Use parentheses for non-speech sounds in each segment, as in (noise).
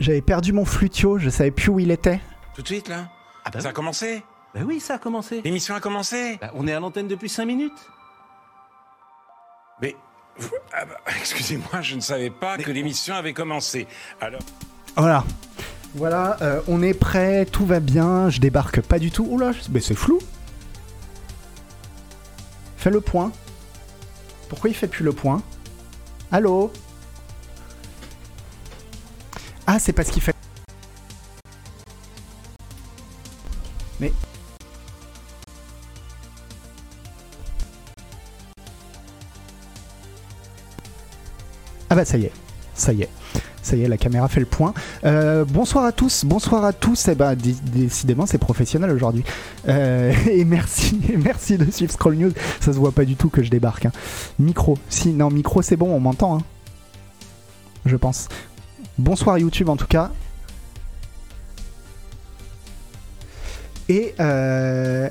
J'avais perdu mon flutio, je savais plus où il était. Tout de suite, là Ah bah Ça a commencé Bah oui, ça a commencé. L'émission a commencé Bah, on est à l'antenne depuis 5 minutes. Mais... vous- ah bah, (laughs) Excusez-moi, je ne savais pas que l'émission avait commencé. Alors... Voilà. Voilà, euh, on est prêt, tout va bien, je débarque pas du tout. Oula, mais c'est flou. Fais le point. Pourquoi il fait plus le point? Allô? Ah, c'est parce qu'il fait. Mais. Ah bah ça y est, ça y est. Ça y est, la caméra fait le point. Euh, bonsoir à tous, bonsoir à tous. Eh ben, dé- décidément, c'est professionnel aujourd'hui. Euh, (laughs) et merci, et merci de suivre Scroll News. Ça se voit pas du tout que je débarque. hein. Micro, si, non, micro, c'est bon, on m'entend. hein. Je pense. Bonsoir YouTube en tout cas. Et euh,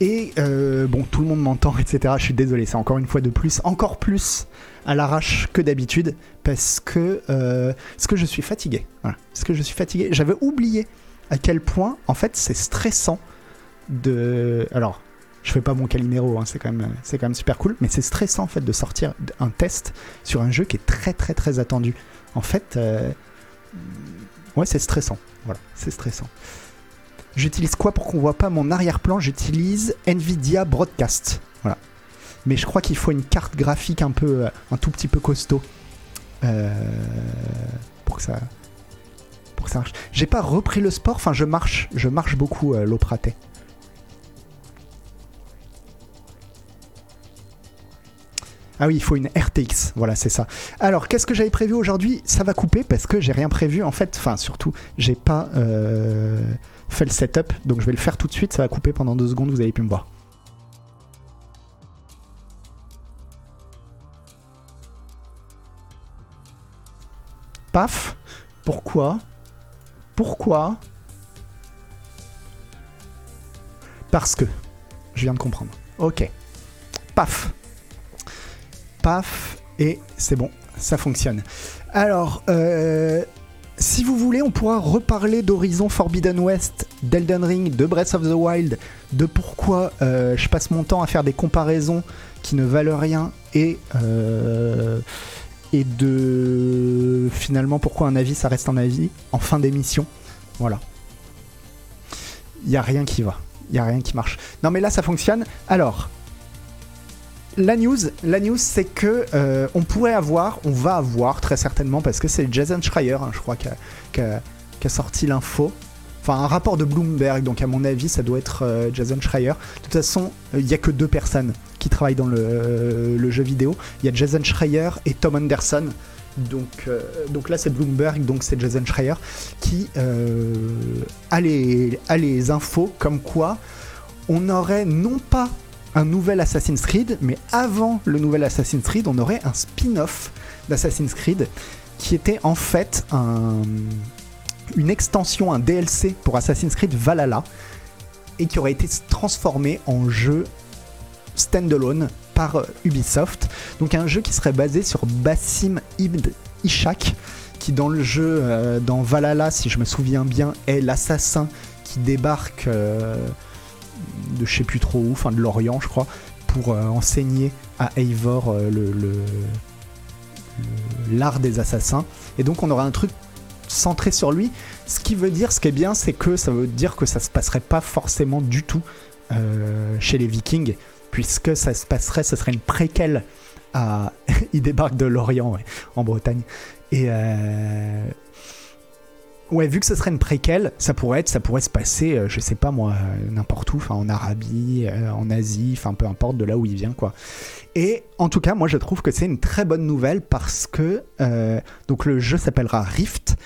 et euh, bon, tout le monde m'entend, etc. Je suis désolé, c'est encore une fois de plus, encore plus à l'arrache que d'habitude, parce que euh, parce que je suis fatigué. Voilà. Parce que je suis fatigué. J'avais oublié à quel point, en fait, c'est stressant de. Alors, je fais pas mon Calimero, hein, c'est quand même super cool, mais c'est stressant en fait de sortir un test sur un jeu qui est très très très attendu. En fait, euh, ouais, c'est stressant. Voilà, c'est stressant. J'utilise quoi pour qu'on voit pas mon arrière-plan? J'utilise Nvidia Broadcast. Voilà. Mais je crois qu'il faut une carte graphique un peu, euh, un tout petit peu costaud euh, pour que ça, pour ça marche. J'ai pas repris le sport. Enfin, je marche, je marche beaucoup euh, l'eau Ah oui, il faut une RTX, voilà, c'est ça. Alors, qu'est-ce que j'avais prévu aujourd'hui? Ça va couper parce que j'ai rien prévu en fait. Enfin, surtout, j'ai pas euh, fait le setup, donc je vais le faire tout de suite. Ça va couper pendant deux secondes, vous avez pu me voir. Paf. Pourquoi? Pourquoi? Parce que. Je viens de comprendre. Ok. Paf. Paf. Et c'est bon. Ça fonctionne. Alors, euh, si vous voulez, on pourra reparler d'Horizon Forbidden West, d'Elden Ring, de Breath of the Wild, de pourquoi euh, je passe mon temps à faire des comparaisons qui ne valent rien et, euh, et de finalement pourquoi un avis ça reste un avis en fin d'émission. Voilà. Il n'y a rien qui va. Il n'y a rien qui marche. Non mais là ça fonctionne. Alors, la news, c'est que euh, on pourrait avoir, on va avoir très certainement, parce que c'est Jason Schreier, hein, je crois, qui a, sorti l'info. Enfin, un rapport de Bloomberg, donc à mon avis, ça doit être euh, Jason Schreier. De toute façon, euh, il n'y a que deux personnes qui travaillent dans le, jeu vidéo. Il y a Jason Schreier et Tom Anderson. Donc, là, c'est Bloomberg, donc c'est Jason Schreier qui a, les, a les infos comme quoi on aurait non pas un nouvel Assassin's Creed, mais avant le nouvel Assassin's Creed, on aurait un spin-off d'Assassin's Creed qui était en fait un- une extension, un DLC pour Assassin's Creed Valhalla et qui aurait été transformé en jeu standalone par Ubisoft. Donc un jeu qui serait basé sur Bassim Ibn Ishak, qui dans le jeu, euh, dans Valhalla, si je me souviens bien, est l'assassin qui débarque euh, de je sais plus trop où, enfin de l'Orient je crois, pour euh, enseigner à Eivor euh, le- l'art des assassins. Et donc on aura un truc centré sur lui. Ce qui veut dire, ce qui est bien, c'est que ça veut dire que ça se passerait pas forcément du tout euh, chez les Vikings, puisque ça se passerait, ce serait une préquelle à. (laughs) Il débarque de l'Orient, en Bretagne. Et. Ouais, vu que ce serait une préquelle, ça pourrait être, ça pourrait se passer, euh, je sais pas moi, euh, n'importe où, en Arabie, euh, en Asie, enfin peu importe de là où il vient quoi. Et en tout cas, moi je trouve que c'est une très bonne nouvelle parce que donc le jeu s'appellera Rift.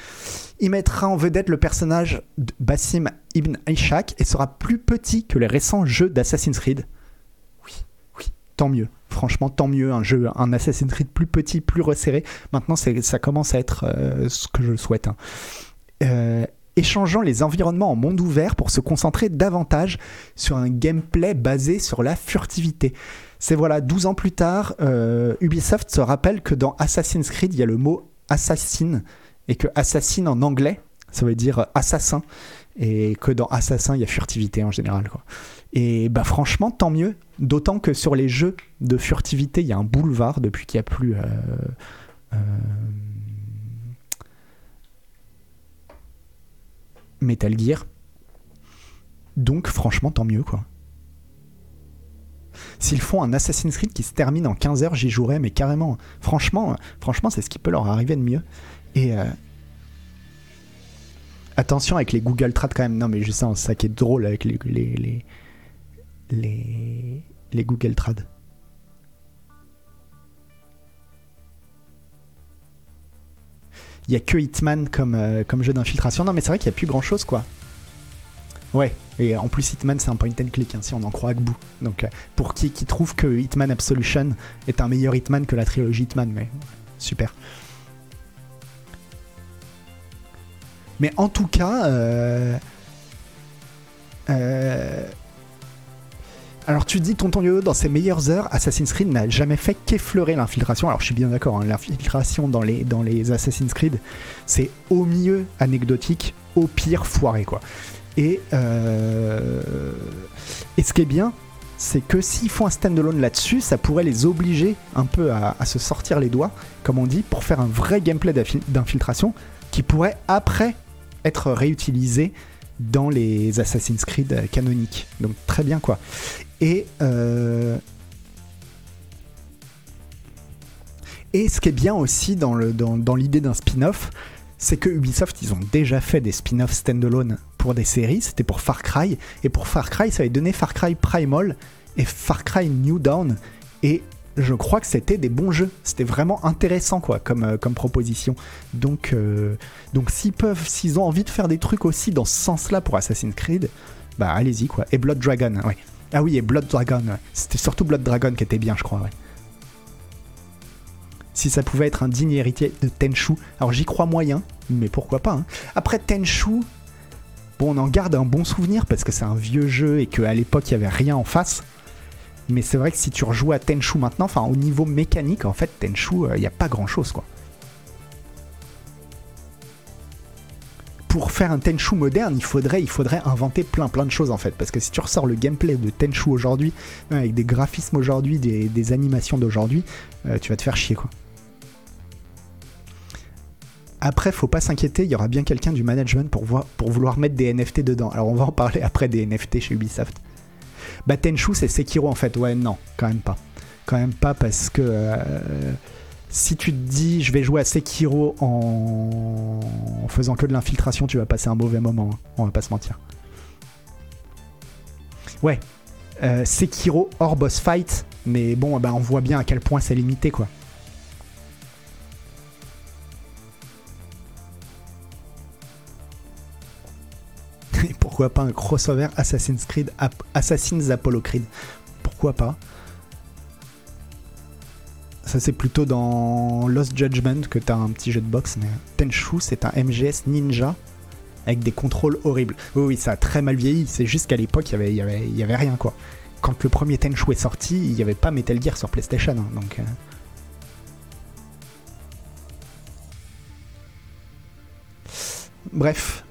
Il mettra en vedette le personnage de Bassim Ibn Ishaq et sera plus petit que les récents jeux d'Assassin's Creed. Oui, oui, tant mieux. Franchement, tant mieux. Un jeu, un Assassin's Creed plus petit, plus resserré. Maintenant, ça commence à être ce que je souhaite. hein. Euh, échangeant les environnements en monde ouvert pour se concentrer davantage sur un gameplay basé sur la furtivité. C'est voilà, 12 ans plus tard, euh, Ubisoft se rappelle que dans Assassin's Creed, il y a le mot assassin et que assassin en anglais, ça veut dire assassin et que dans assassin il y a furtivité en général. Et bah franchement tant mieux, d'autant que sur les jeux de furtivité il y a un boulevard depuis qu'il n'y a plus euh, Metal Gear. Donc franchement tant mieux quoi. S'ils font un Assassin's Creed qui se termine en 15 heures, j'y jouerai, mais carrément. Franchement, franchement, c'est ce qui peut leur arriver de mieux. Et euh, attention avec les Google Trad quand même. Non, mais je sais, ça qui est drôle avec les les les, les, Google Trad. Il y a que Hitman comme, euh, comme jeu d'infiltration. Non, mais c'est vrai qu'il n'y a plus grand chose, quoi. Ouais, et en plus Hitman c'est un point and click, hein, si on en croit bout. Donc euh, pour qui qui trouve que Hitman Absolution est un meilleur Hitman que la trilogie Hitman, mais super. Mais en tout cas, euh, euh, alors tu dis Tonton Yo dans ses meilleures heures, Assassin's Creed n'a jamais fait qu'effleurer l'infiltration. Alors je suis bien d'accord, hein, l'infiltration dans les, Assassin's Creed, c'est au mieux anecdotique, au pire foiré quoi. Euh, et, ce qui est bien, c'est que s'ils font un standalone là-dessus, ça pourrait les obliger un peu à, se sortir les doigts, comme on dit, pour faire un vrai gameplay d'infiltration qui pourrait après être réutilisé dans les Assassin's Creed canoniques. Donc très bien quoi. Et euh, et ce qui est bien aussi dans l'idée dans, dans d'un spin-off, c'est que Ubisoft, ils ont déjà fait des spin-offs standalone pour des séries, c'était pour Far Cry, et pour Far Cry, ça avait donné Far Cry Primal et Far Cry New Dawn, et je crois que c'était des bons jeux, c'était vraiment intéressant quoi comme, euh, comme proposition. Donc, euh, donc s'ils peuvent, s'ils ont envie de faire des trucs aussi dans ce sens-là pour Assassin's Creed, bah allez-y quoi. Et Blood Dragon, ouais. Ah oui, et Blood Dragon, c'était surtout Blood Dragon qui était bien, je crois, ouais si ça pouvait être un digne héritier de Tenchu. Alors j'y crois moyen, mais pourquoi pas. Hein. Après Tenchu, bon, on en garde un bon souvenir parce que c'est un vieux jeu et qu'à l'époque il n'y avait rien en face. Mais c'est vrai que si tu rejoues à Tenchu maintenant, enfin au niveau mécanique, en fait, Tenchu, euh, il n'y a pas grand chose quoi. Pour faire un Tenchu moderne, il faudrait, il faudrait inventer plein plein de choses en fait. Parce que si tu ressors le gameplay de Tenchu aujourd'hui, avec des graphismes aujourd'hui, des, animations d'aujourd'hui, euh, tu vas te faire chier quoi. Après, faut pas s'inquiéter, il y aura bien quelqu'un du management pour, voir, pour vouloir mettre des NFT dedans. Alors on va en parler après des NFT chez Ubisoft. Bah Tenchu c'est Sekiro en fait. Ouais non, quand même pas. Quand même pas parce que euh, si tu te dis je vais jouer à Sekiro en, faisant que de l'infiltration, tu vas passer un mauvais moment. Hein. On va pas se mentir. Ouais, euh, Sekiro hors boss fight, mais bon, bah, on voit bien à quel point c'est limité quoi. (laughs) pourquoi pas un crossover Assassin's Creed, Assassin's Apollo Creed? Pourquoi pas? Ça c'est plutôt dans Lost Judgment que t'as un petit jeu de boxe, mais Tenchu c'est un MGS ninja avec des contrôles horribles. Oui, oui, ça a très mal vieilli, c'est juste qu'à l'époque il y avait, y avait rien quoi. Quand le premier Tenchu est sorti, il n'y avait pas Metal Gear sur PlayStation, hein, donc... Euh. Bref,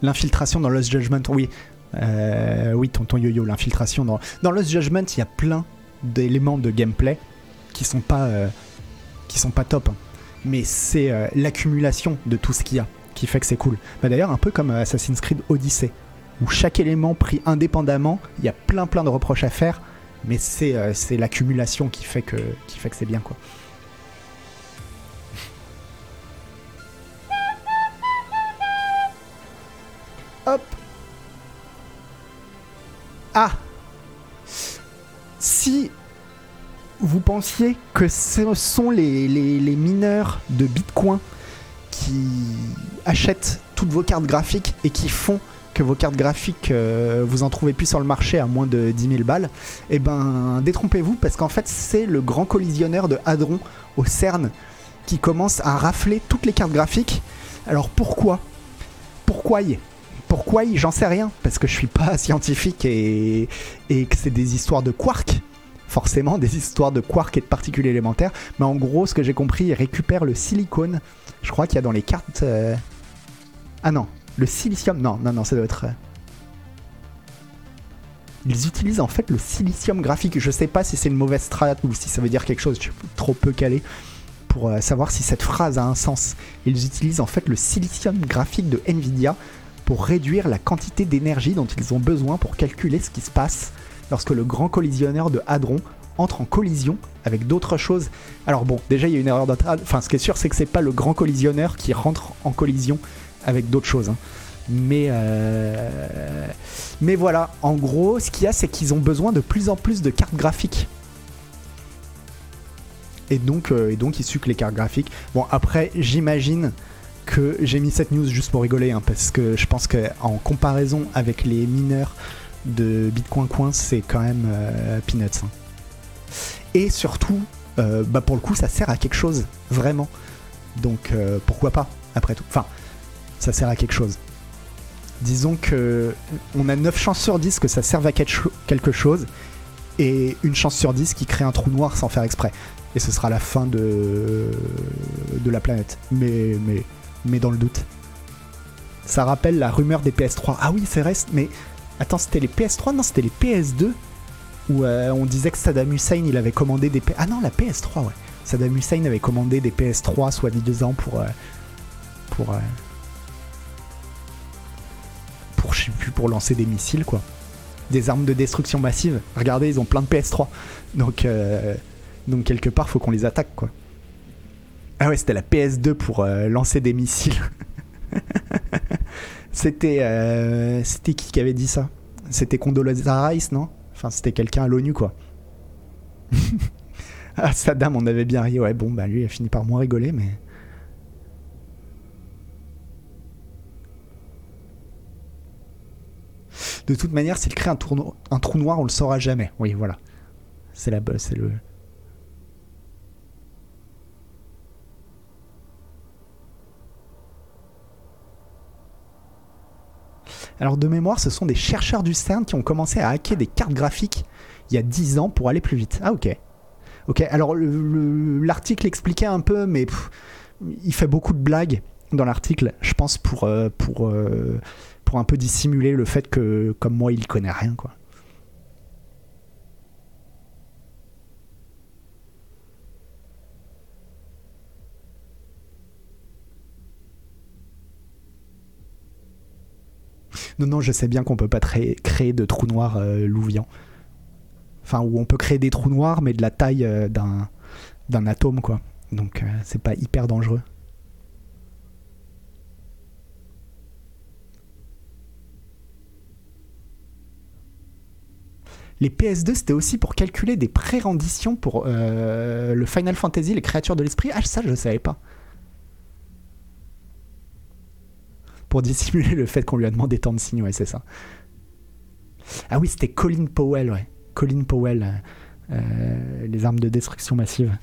L'infiltration dans Lost Judgment, oui. Euh, oui, tonton yo-yo, l'infiltration dans... Dans Lost Judgment, il y a plein d'éléments de gameplay qui sont pas, euh, qui sont pas top. Hein. Mais c'est euh, l'accumulation de tout ce qu'il y a qui fait que c'est cool. Bah, D'ailleurs, un peu comme Assassin's Creed Odyssey, où chaque élément pris indépendamment, il y a plein plein de reproches à faire, mais c'est l'accumulation qui fait que, qui fait que c'est bien quoi. Hop. Ah. Si vous pensiez que ce sont les, mineurs de Bitcoin qui achètent toutes vos cartes graphiques et qui font que vos cartes graphiques, euh, vous en trouvez plus sur le marché à moins de 10 000 balles, eh ben détrompez-vous parce qu'en fait c'est le grand collisionneur de Hadron au CERN qui commence à rafler toutes les cartes graphiques. Alors pourquoi? Pourquoi y pourquoi J'en sais rien, parce que je suis pas (laughs) scientifique et, que c'est des histoires de quarks. forcément des histoires de quarks et de particules élémentaires. Mais en gros, ce que j'ai compris, ils récupèrent le silicone. Je crois qu'il y a dans les cartes. euh, Ah non, le silicium. Non, non, non, ça doit être. euh, Ils utilisent en fait le silicium graphique. Je sais pas si c'est une mauvaise strat ou si ça veut dire quelque chose. Je suis trop peu calé pour euh, savoir si cette phrase a un sens. Ils utilisent en fait le silicium graphique de Nvidia pour réduire la quantité d'énergie dont ils ont besoin pour calculer ce qui se passe lorsque le grand collisionneur de Hadron entre en collision avec d'autres choses. Alors bon, déjà il y a une erreur trad. Enfin, ce qui est sûr, c'est que c'est pas le grand collisionneur qui rentre en collision avec d'autres choses. hein. Mais, euh, mais voilà, en gros, ce qu'il y a, c'est qu'ils ont besoin de plus en plus de cartes graphiques. Et donc, euh, et donc ils sucent les cartes graphiques. Bon, après, j'imagine que j'ai mis cette news juste pour rigoler, hein, parce que je pense qu'en comparaison avec les mineurs de Bitcoin Coin, c'est quand même euh, peanuts. hein. Et surtout, euh, bah pour le coup, ça sert à quelque chose, vraiment. Donc euh, pourquoi pas, après tout. Enfin, ça sert à quelque chose. Disons que on a 9 chances sur 10 que ça serve à quelque cho- quelque chose, et une chance sur 10 qui crée un trou noir sans faire exprès. Et ce sera la fin de, de la planète. Mais, mais, mais dans le doute. Ça rappelle la rumeur des PS3. Ah oui, c'est vrai, mais attends, c'était les PS3 Non, c'était les PS2 où euh, on disait que Saddam Hussein il avait commandé des P- ah non la PS3 ouais. Saddam Hussein avait commandé des PS3 soit disant pour euh, pour euh, pour je sais plus pour lancer des missiles quoi. Des armes de destruction massive. Regardez ils ont plein de PS3 donc euh, donc quelque part faut qu'on les attaque quoi ah ouais c'était la PS2 pour euh, lancer des missiles (laughs) c'était euh, c'était qui qui avait dit ça? C'était Condoleezza Rice non? Enfin, c'était quelqu'un à l'ONU, quoi. (laughs) ah, Saddam, on avait bien ri. Ouais, bon, bah lui, il a fini par moins rigoler, mais. De toute manière, s'il crée un, un trou noir, on le saura jamais. Oui, voilà. C'est la c'est le. Alors de mémoire, ce sont des chercheurs du CERN qui ont commencé à hacker des cartes graphiques il y a 10 ans pour aller plus vite. Ah ok. Ok, alors le- le- l'article expliquait un peu, mais il fait beaucoup de blagues dans l'article, je pense pour, euh, euh, pour un peu dissimuler le fait que, comme moi, il connaît rien, quoi. Non, non, je sais bien qu'on peut pas créer de trous noirs euh, louviants. Enfin, où on peut créer des trous noirs, mais de la taille euh, d'un atome, quoi. Donc, euh, c'est pas hyper dangereux. Les PS2, c'était aussi pour calculer des pré-renditions pour euh, le Final Fantasy, les créatures de l'esprit. Ah, ça, je savais pas. Pour (laughs) dissimuler le fait qu'on lui a demandé tant de signes, ouais, c'est ça. Ah oui, c'était Colin Powell, ouais. Colin Powell, euh, euh, les armes de destruction massive.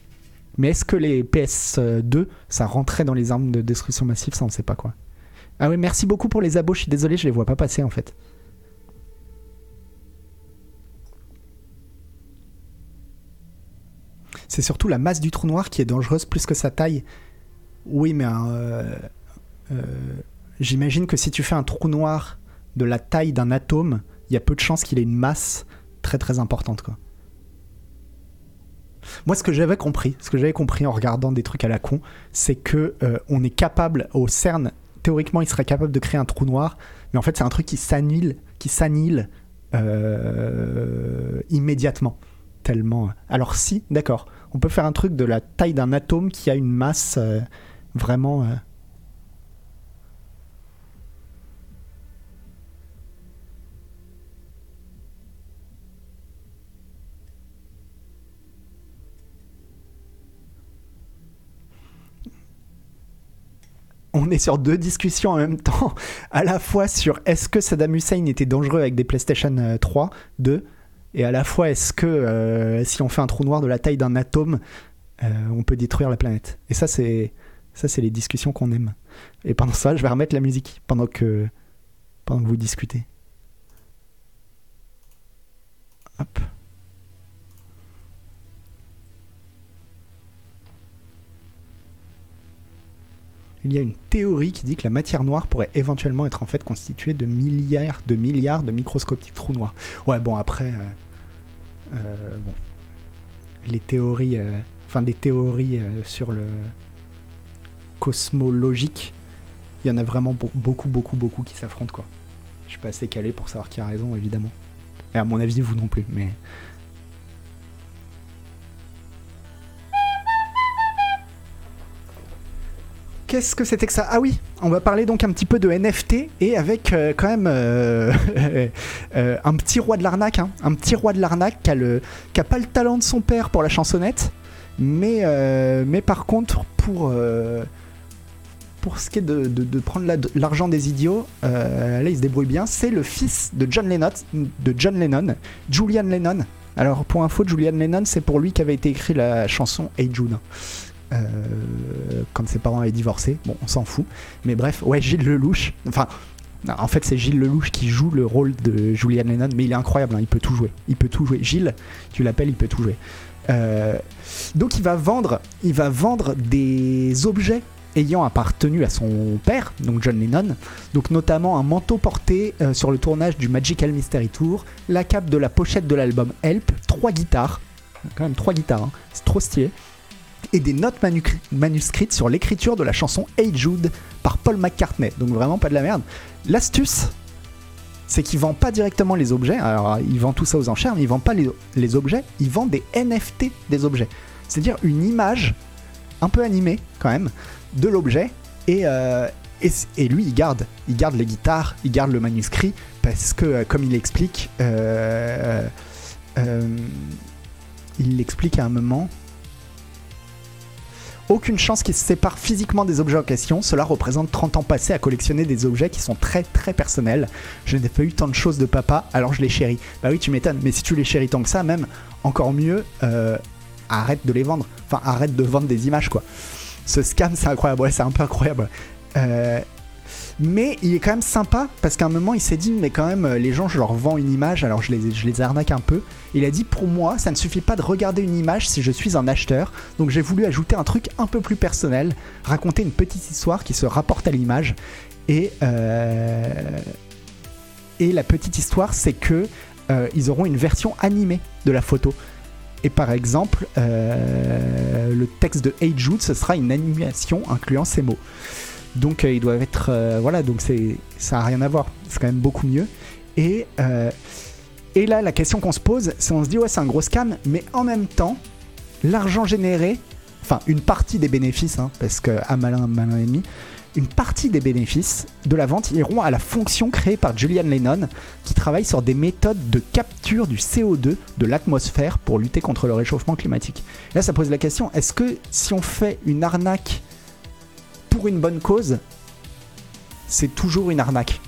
Mais est-ce que les PS2, ça rentrait dans les armes de destruction massive Ça, on sait pas quoi. Ah oui, merci beaucoup pour les abos. Je suis désolé, je les vois pas passer en fait. C'est surtout la masse du trou noir qui est dangereuse plus que sa taille. Oui, mais euh, j'imagine que si tu fais un trou noir de la taille d'un atome, il y a peu de chances qu'il ait une masse très très importante quoi. Moi, ce que j'avais compris, ce que j'avais compris en regardant des trucs à la con, c'est que euh, on est capable au CERN, théoriquement, il serait capable de créer un trou noir, mais en fait, c'est un truc qui s'annule, qui s'annule euh, immédiatement, tellement. Alors si, d'accord, on peut faire un truc de la taille d'un atome qui a une masse euh, vraiment. On est sur deux discussions en même temps, à la fois sur est-ce que Saddam Hussein était dangereux avec des PlayStation euh, 3, 2, et à la fois est-ce que euh, si on fait un trou noir de la taille d'un atome, euh, on peut détruire la planète. Et ça, c'est ça, c'est les discussions qu'on aime. Et pendant ça, je vais remettre la musique pendant que pendant que vous discutez. Hop. Il y a une théorie qui dit que la matière noire pourrait éventuellement être en fait constituée de milliards de milliards de microscopiques trous noirs. Ouais, bon après, euh, euh, bon, les théories, euh, enfin des théories euh, sur le cosmologique, il y en a vraiment beau- beaucoup, beaucoup, beaucoup qui s'affrontent quoi. Je suis pas assez calé pour savoir qui a raison évidemment. Et à mon avis, vous non plus, mais. Qu'est-ce que c'était que ça? Ah oui, on va parler donc un petit peu de NFT et avec euh, quand même euh, (laughs) euh, un petit roi de l'arnaque, hein. un petit roi de l'arnaque qui a, pas le talent de son père pour la chansonnette, mais, par contre pour, pour ce qui est de, prendre l'argent des idiots, là il se débrouille bien, c'est le fils de John Lennon, de Lennon, Julian Lennon. Alors pour info, Julian Lennon, c'est pour lui qu'avait été écrit la chanson Hey Jude. Euh, quand ses parents avaient divorcé, bon, on s'en fout. Mais bref, ouais, Gilles Lelouch. Enfin, en fait, c'est Gilles Lelouch qui joue le rôle de Julian Lennon, mais il est incroyable, hein, il peut tout jouer. Il peut tout jouer. Gilles, tu l'appelles, il peut tout jouer. Euh, donc, il va vendre, il va vendre des objets ayant appartenu à son père, donc John Lennon, donc notamment un manteau porté euh, sur le tournage du Magical Mystery Tour, la cape de la pochette de l'album Help, trois guitares, quand même trois guitares, hein, c'est trop stylé, et des notes manuscrites sur l'écriture de la chanson Hey Jude par Paul McCartney. Donc vraiment pas de la merde. L'astuce, c'est qu'il vend pas directement les objets. Alors il vend tout ça aux enchères, mais il vend pas les, objets, il vend des NFT des objets. C'est-à-dire une image un peu animée quand même de l'objet et, euh, et, lui il garde, il garde les guitares, il garde le manuscrit parce que euh, comme il explique, euh, il l'explique à un moment. Aucune chance qu'ils se séparent physiquement des objets en question. Cela représente 30 ans passés à collectionner des objets qui sont très très personnels. Je n'ai pas eu tant de choses de papa, alors je les chéris. Bah oui, tu m'étonnes, mais si tu les chéris tant que ça, même encore mieux, euh, arrête de les vendre. Enfin, arrête de vendre des images, quoi. Ce scam, c'est incroyable. Ouais, c'est un peu incroyable. Euh, mais il est quand même sympa parce qu'à un moment il s'est dit mais quand même les gens je leur vends une image alors je les, je les arnaque un peu. Il a dit pour moi ça ne suffit pas de regarder une image si je suis un acheteur donc j'ai voulu ajouter un truc un peu plus personnel, raconter une petite histoire qui se rapporte à l'image et euh, et la petite histoire c'est que euh, ils auront une version animée de la photo. Et par exemple, euh, le texte de Hey ce sera une animation incluant ces mots. Donc euh, ils doivent être euh, voilà donc c'est ça a rien à voir c'est quand même beaucoup mieux et euh, et là la question qu'on se pose c'est on se dit ouais c'est un gros scam mais en même temps l'argent généré enfin une partie des bénéfices hein, parce que à malin malin ennemi une partie des bénéfices de la vente iront à la fonction créée par Julian Lennon qui travaille sur des méthodes de capture du CO2 de l'atmosphère pour lutter contre le réchauffement climatique. Là ça pose la question est-ce que si on fait une arnaque pour une bonne cause, c'est toujours une arnaque.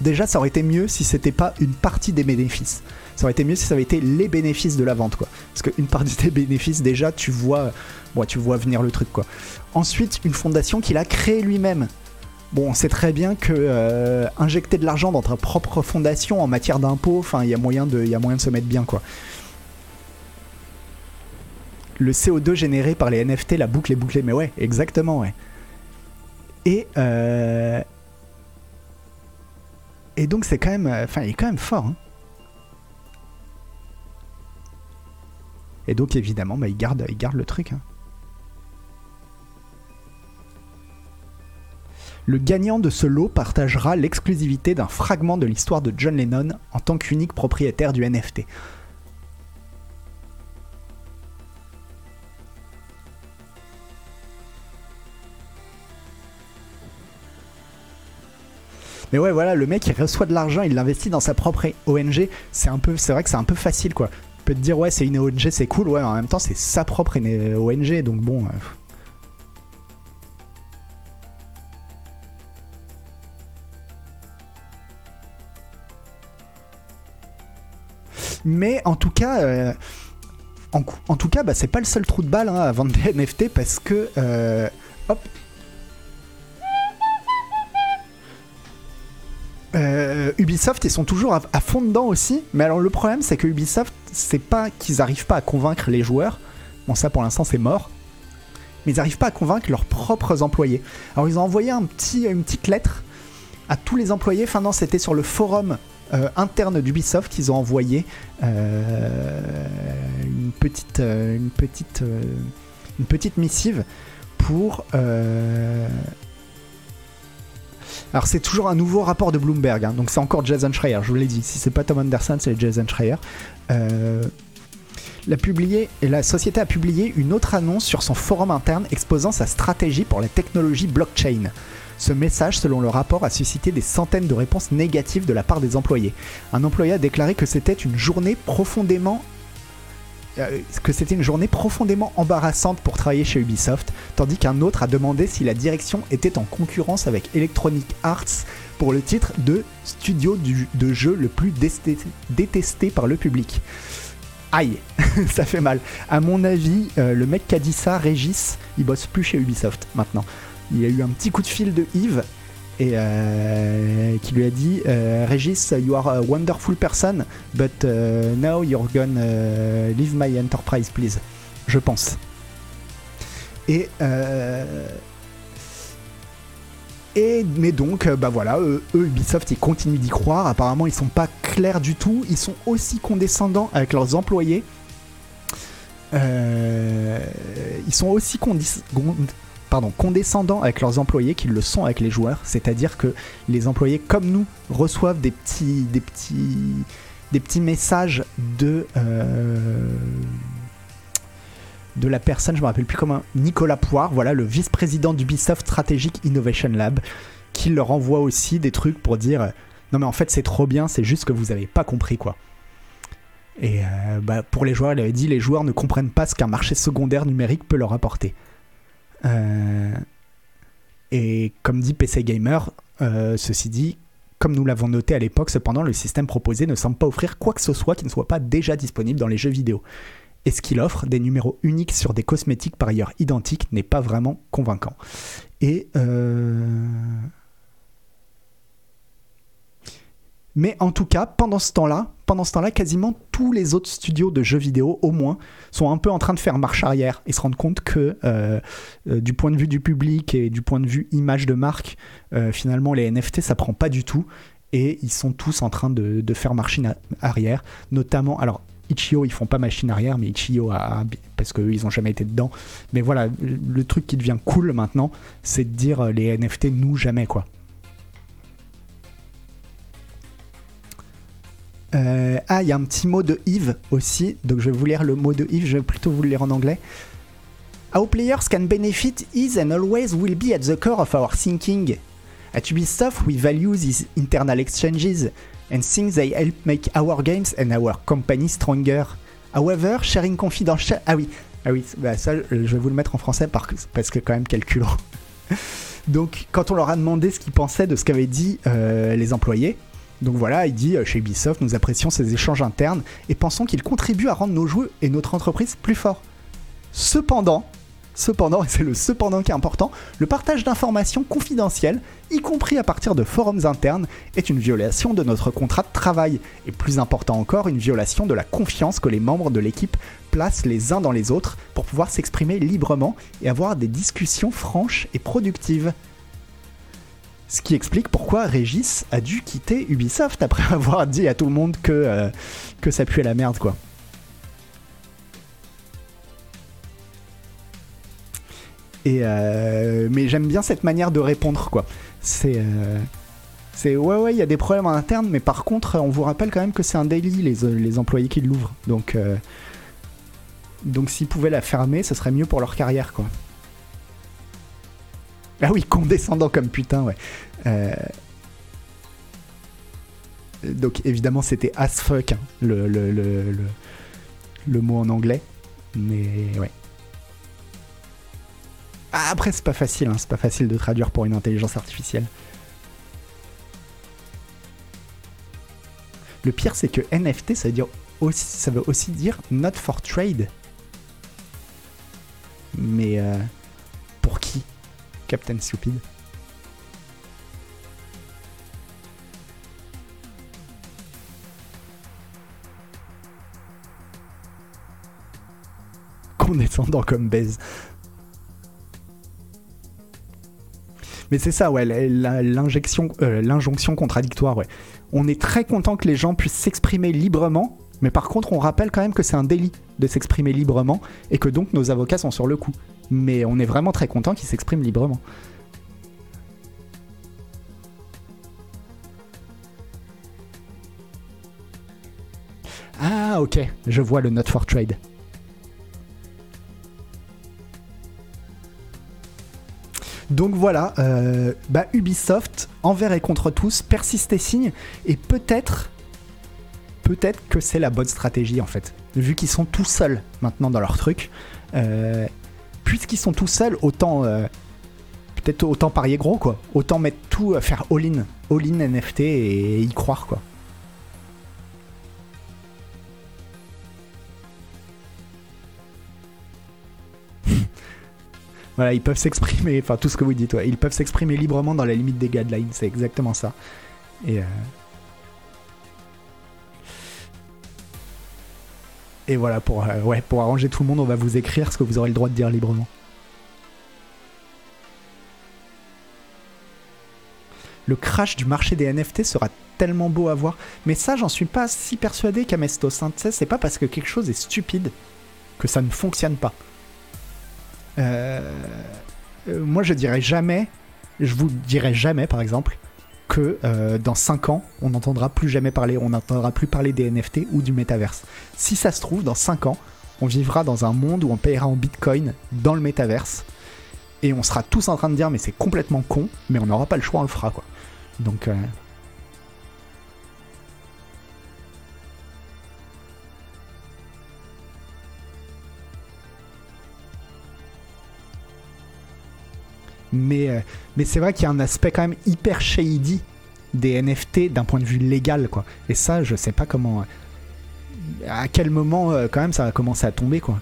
Déjà, ça aurait été mieux si c'était pas une partie des bénéfices. Ça aurait été mieux si ça avait été les bénéfices de la vente, quoi. Parce qu'une partie des bénéfices, déjà, tu vois, bon, tu vois venir le truc, quoi. Ensuite, une fondation qu'il a créée lui-même. Bon, on sait très bien que euh, injecter de l'argent dans ta propre fondation en matière d'impôts, enfin, il y a moyen de, il y a moyen de se mettre bien, quoi. Le CO2 généré par les NFT, la boucle est bouclée, mais ouais, exactement, ouais. Et euh, et donc c'est quand même, euh, enfin il est quand même fort. hein. Et donc évidemment, bah, il garde, il garde le truc. hein. Le gagnant de ce lot partagera l'exclusivité d'un fragment de l'histoire de John Lennon en tant qu'unique propriétaire du NFT. Mais ouais, voilà, le mec il reçoit de l'argent, il l'investit dans sa propre ONG. C'est un peu, c'est vrai que c'est un peu facile quoi. Tu peux te dire ouais, c'est une ONG, c'est cool, ouais, mais en même temps c'est sa propre une- ONG, donc bon. euh, Mais en tout cas, euh, en tout cas, bah, c'est pas le seul trou de balle hein, à vendre des (laughs) NFT parce que euh, hop. Euh, Ubisoft, ils sont toujours à, fond dedans aussi. Mais alors le problème, c'est que Ubisoft, c'est pas qu'ils arrivent pas à convaincre les joueurs. Bon, ça pour l'instant, c'est mort. mais ils n'arrivent pas à convaincre leurs propres employés. Alors ils ont envoyé un petit, une petite lettre à tous les employés. Enfin non, c'était sur le forum euh, interne d'Ubisoft qu'ils ont envoyé euh, une petite, une petite, une petite missive pour. Alors c'est toujours un nouveau rapport de Bloomberg, hein, donc c'est encore Jason Schreier. Je vous l'ai dit, si c'est pas Tom Anderson, c'est Jason Schreier. Euh, la, publié, la société a publié une autre annonce sur son forum interne exposant sa stratégie pour la technologie blockchain. Ce message, selon le rapport, a suscité des centaines de réponses négatives de la part des employés. Un employé a déclaré que c'était une journée profondément que c'était une journée profondément embarrassante pour travailler chez Ubisoft, tandis qu'un autre a demandé si la direction était en concurrence avec Electronic Arts pour le titre de studio de jeu le plus détesté par le public. Aïe, (laughs) ça fait mal. À mon avis, euh, le mec qui a dit ça, Régis, il bosse plus chez Ubisoft maintenant. Il a eu un petit coup de fil de Yves et euh, qui lui a dit euh, Régis, you are a wonderful person, but uh, now you're gonna uh, leave my enterprise, please. Je pense. Et euh, et mais donc, euh, bah voilà, eux, Ubisoft, ils continuent d'y croire. Apparemment, ils sont pas clairs du tout. Ils sont aussi condescendants avec leurs employés. Euh, ils sont aussi condis- pardon, condescendants avec leurs employés qu'ils le sont avec les joueurs. C'est-à-dire que les employés, comme nous, reçoivent des petits, des petits, des petits messages de euh, de la personne, je me rappelle plus comment, Nicolas Poire, voilà, le vice-président d'Ubisoft Strategic Innovation Lab, qui leur envoie aussi des trucs pour dire euh, non mais en fait c'est trop bien, c'est juste que vous avez pas compris quoi. Et euh, bah, pour les joueurs, il avait dit les joueurs ne comprennent pas ce qu'un marché secondaire numérique peut leur apporter. Euh, et comme dit PC Gamer, euh, ceci dit, comme nous l'avons noté à l'époque, cependant, le système proposé ne semble pas offrir quoi que ce soit qui ne soit pas déjà disponible dans les jeux vidéo. Et ce qu'il offre, des numéros uniques sur des cosmétiques par ailleurs identiques, n'est pas vraiment convaincant. Et euh, Mais en tout cas, pendant ce temps-là, pendant ce temps-là, quasiment tous les autres studios de jeux vidéo, au moins, sont un peu en train de faire marche arrière et se rendent compte que, euh, euh, du point de vue du public et du point de vue image de marque, euh, finalement, les NFT, ça prend pas du tout. Et ils sont tous en train de, faire machine arrière, notamment. Alors, Ichio, ils font pas machine arrière, mais Ichio a, parce qu'eux, ils ont jamais été dedans. Mais voilà, le truc qui devient cool maintenant, c'est de dire les NFT, nous, jamais, quoi. Euh, ah, il y a un petit mot de Yves aussi, donc je vais vous lire le mot de Yves, je vais plutôt vous le lire en anglais. Our players can benefit is and always will be at the core of our thinking. At Ubisoft, we value these internal exchanges and think they help make our games and our company stronger. However, sharing confidential... Ah oui, ah oui bah ça, je vais vous le mettre en français par- parce que quand même quel culot. (laughs) Donc, quand on leur a demandé ce qu'ils pensaient de ce qu'avaient dit euh, les employés, donc voilà, il dit euh, chez Ubisoft, nous apprécions ces échanges internes et pensons qu'ils contribuent à rendre nos jeux et notre entreprise plus forts. Cependant, cependant, (laughs) et c'est le cependant qui est important, le partage d'informations confidentielles, y compris à partir de forums internes, est une violation de notre contrat de travail et plus important encore, une violation de la confiance que les membres de l'équipe placent les uns dans les autres pour pouvoir s'exprimer librement et avoir des discussions franches et productives. Ce qui explique pourquoi Régis a dû quitter Ubisoft après (laughs) avoir dit à tout le monde que, euh, que ça puait la merde, quoi. Et euh, mais j'aime bien cette manière de répondre, quoi. C'est. euh, c'est ouais, ouais, il y a des problèmes en interne, mais par contre, on vous rappelle quand même que c'est un daily, les, les employés qui l'ouvrent. Donc, donc s'ils pouvaient la fermer, ce serait mieux pour leur carrière, quoi. Ah oui, condescendant comme putain, ouais. Euh, Donc évidemment c'était as fuck, hein, le, le, le, le, mot en anglais. Mais ouais. Ah, après c'est pas facile, hein, c'est pas facile de traduire pour une intelligence artificielle. Le pire c'est que NFT ça veut, dire aussi, ça veut aussi dire not for trade. Mais euh, pour qui? Captain Stupid. Condescendant comme baise. Mais c'est ça, ouais, euh, l'injonction contradictoire, ouais. On est très content que les gens puissent s'exprimer librement, mais par contre, on rappelle quand même que c'est un délit de s'exprimer librement et que donc nos avocats sont sur le coup. Mais on est vraiment très content qu'ils s'expriment librement. Ah, ok, je vois le Not for Trade. Donc voilà, euh, bah Ubisoft, envers et contre tous, persiste et signe, et peut-être, peut-être que c'est la bonne stratégie en fait, vu qu'ils sont tout seuls maintenant dans leur truc. Euh, Puisqu'ils sont tout seuls, autant euh, peut-être autant parier gros quoi, autant mettre tout, euh, faire all-in, all-in NFT et y croire quoi. (laughs) Voilà, ils peuvent s'exprimer, enfin tout ce que vous dites, ils peuvent s'exprimer librement dans la limite des guidelines, c'est exactement ça. Et, euh, Et voilà, pour, euh, pour arranger tout le monde, on va vous écrire ce que vous aurez le droit de dire librement. Le crash du marché des NFT sera tellement beau à voir. Mais ça, j'en suis pas si persuadé. Tu sais, C'est pas parce que quelque chose est stupide que ça ne fonctionne pas. Euh, euh, moi, je dirais jamais, je vous dirais jamais, par exemple, que euh, dans 5 ans, on n'entendra plus jamais parler, on n'entendra plus parler des NFT ou du métaverse. Si ça se trouve, dans 5 ans, on vivra dans un monde où on payera en bitcoin dans le métaverse et on sera tous en train de dire mais c'est complètement con, mais on n'aura pas le choix, on le fera quoi. Donc. euh, Mais, euh, mais c'est vrai qu'il y a un aspect quand même hyper shady des NFT d'un point de vue légal, quoi. Et ça, je sais pas comment. euh, À quel moment, euh, quand même, ça va commencer à tomber, quoi.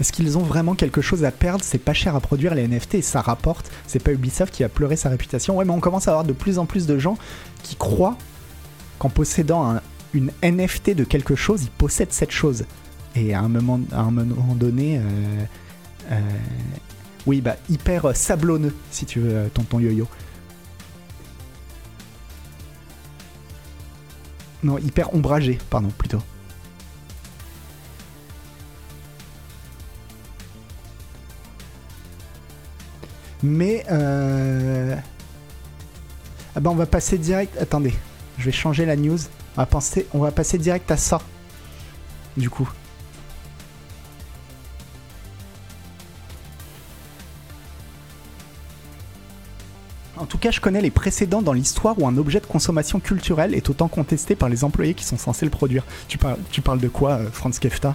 Est-ce qu'ils ont vraiment quelque chose à perdre? C'est pas cher à produire les NFT et ça rapporte. C'est pas Ubisoft qui va pleurer sa réputation. Ouais, mais on commence à avoir de plus en plus de gens qui croient qu'en possédant un- une NFT de quelque chose, ils possèdent cette chose. Et à un moment, donné, euh, euh, oui, bah hyper sablonneux, si tu veux, euh, tonton yo-yo. Non, hyper ombragé, pardon, plutôt. Mais euh... ah bah on va passer direct. Attendez, je vais changer la news. On va penser, on va passer direct à ça. Du coup. Je connais les précédents dans l'histoire où un objet de consommation culturelle est autant contesté par les employés qui sont censés le produire. Tu parles, de quoi, euh, Franz Kefta?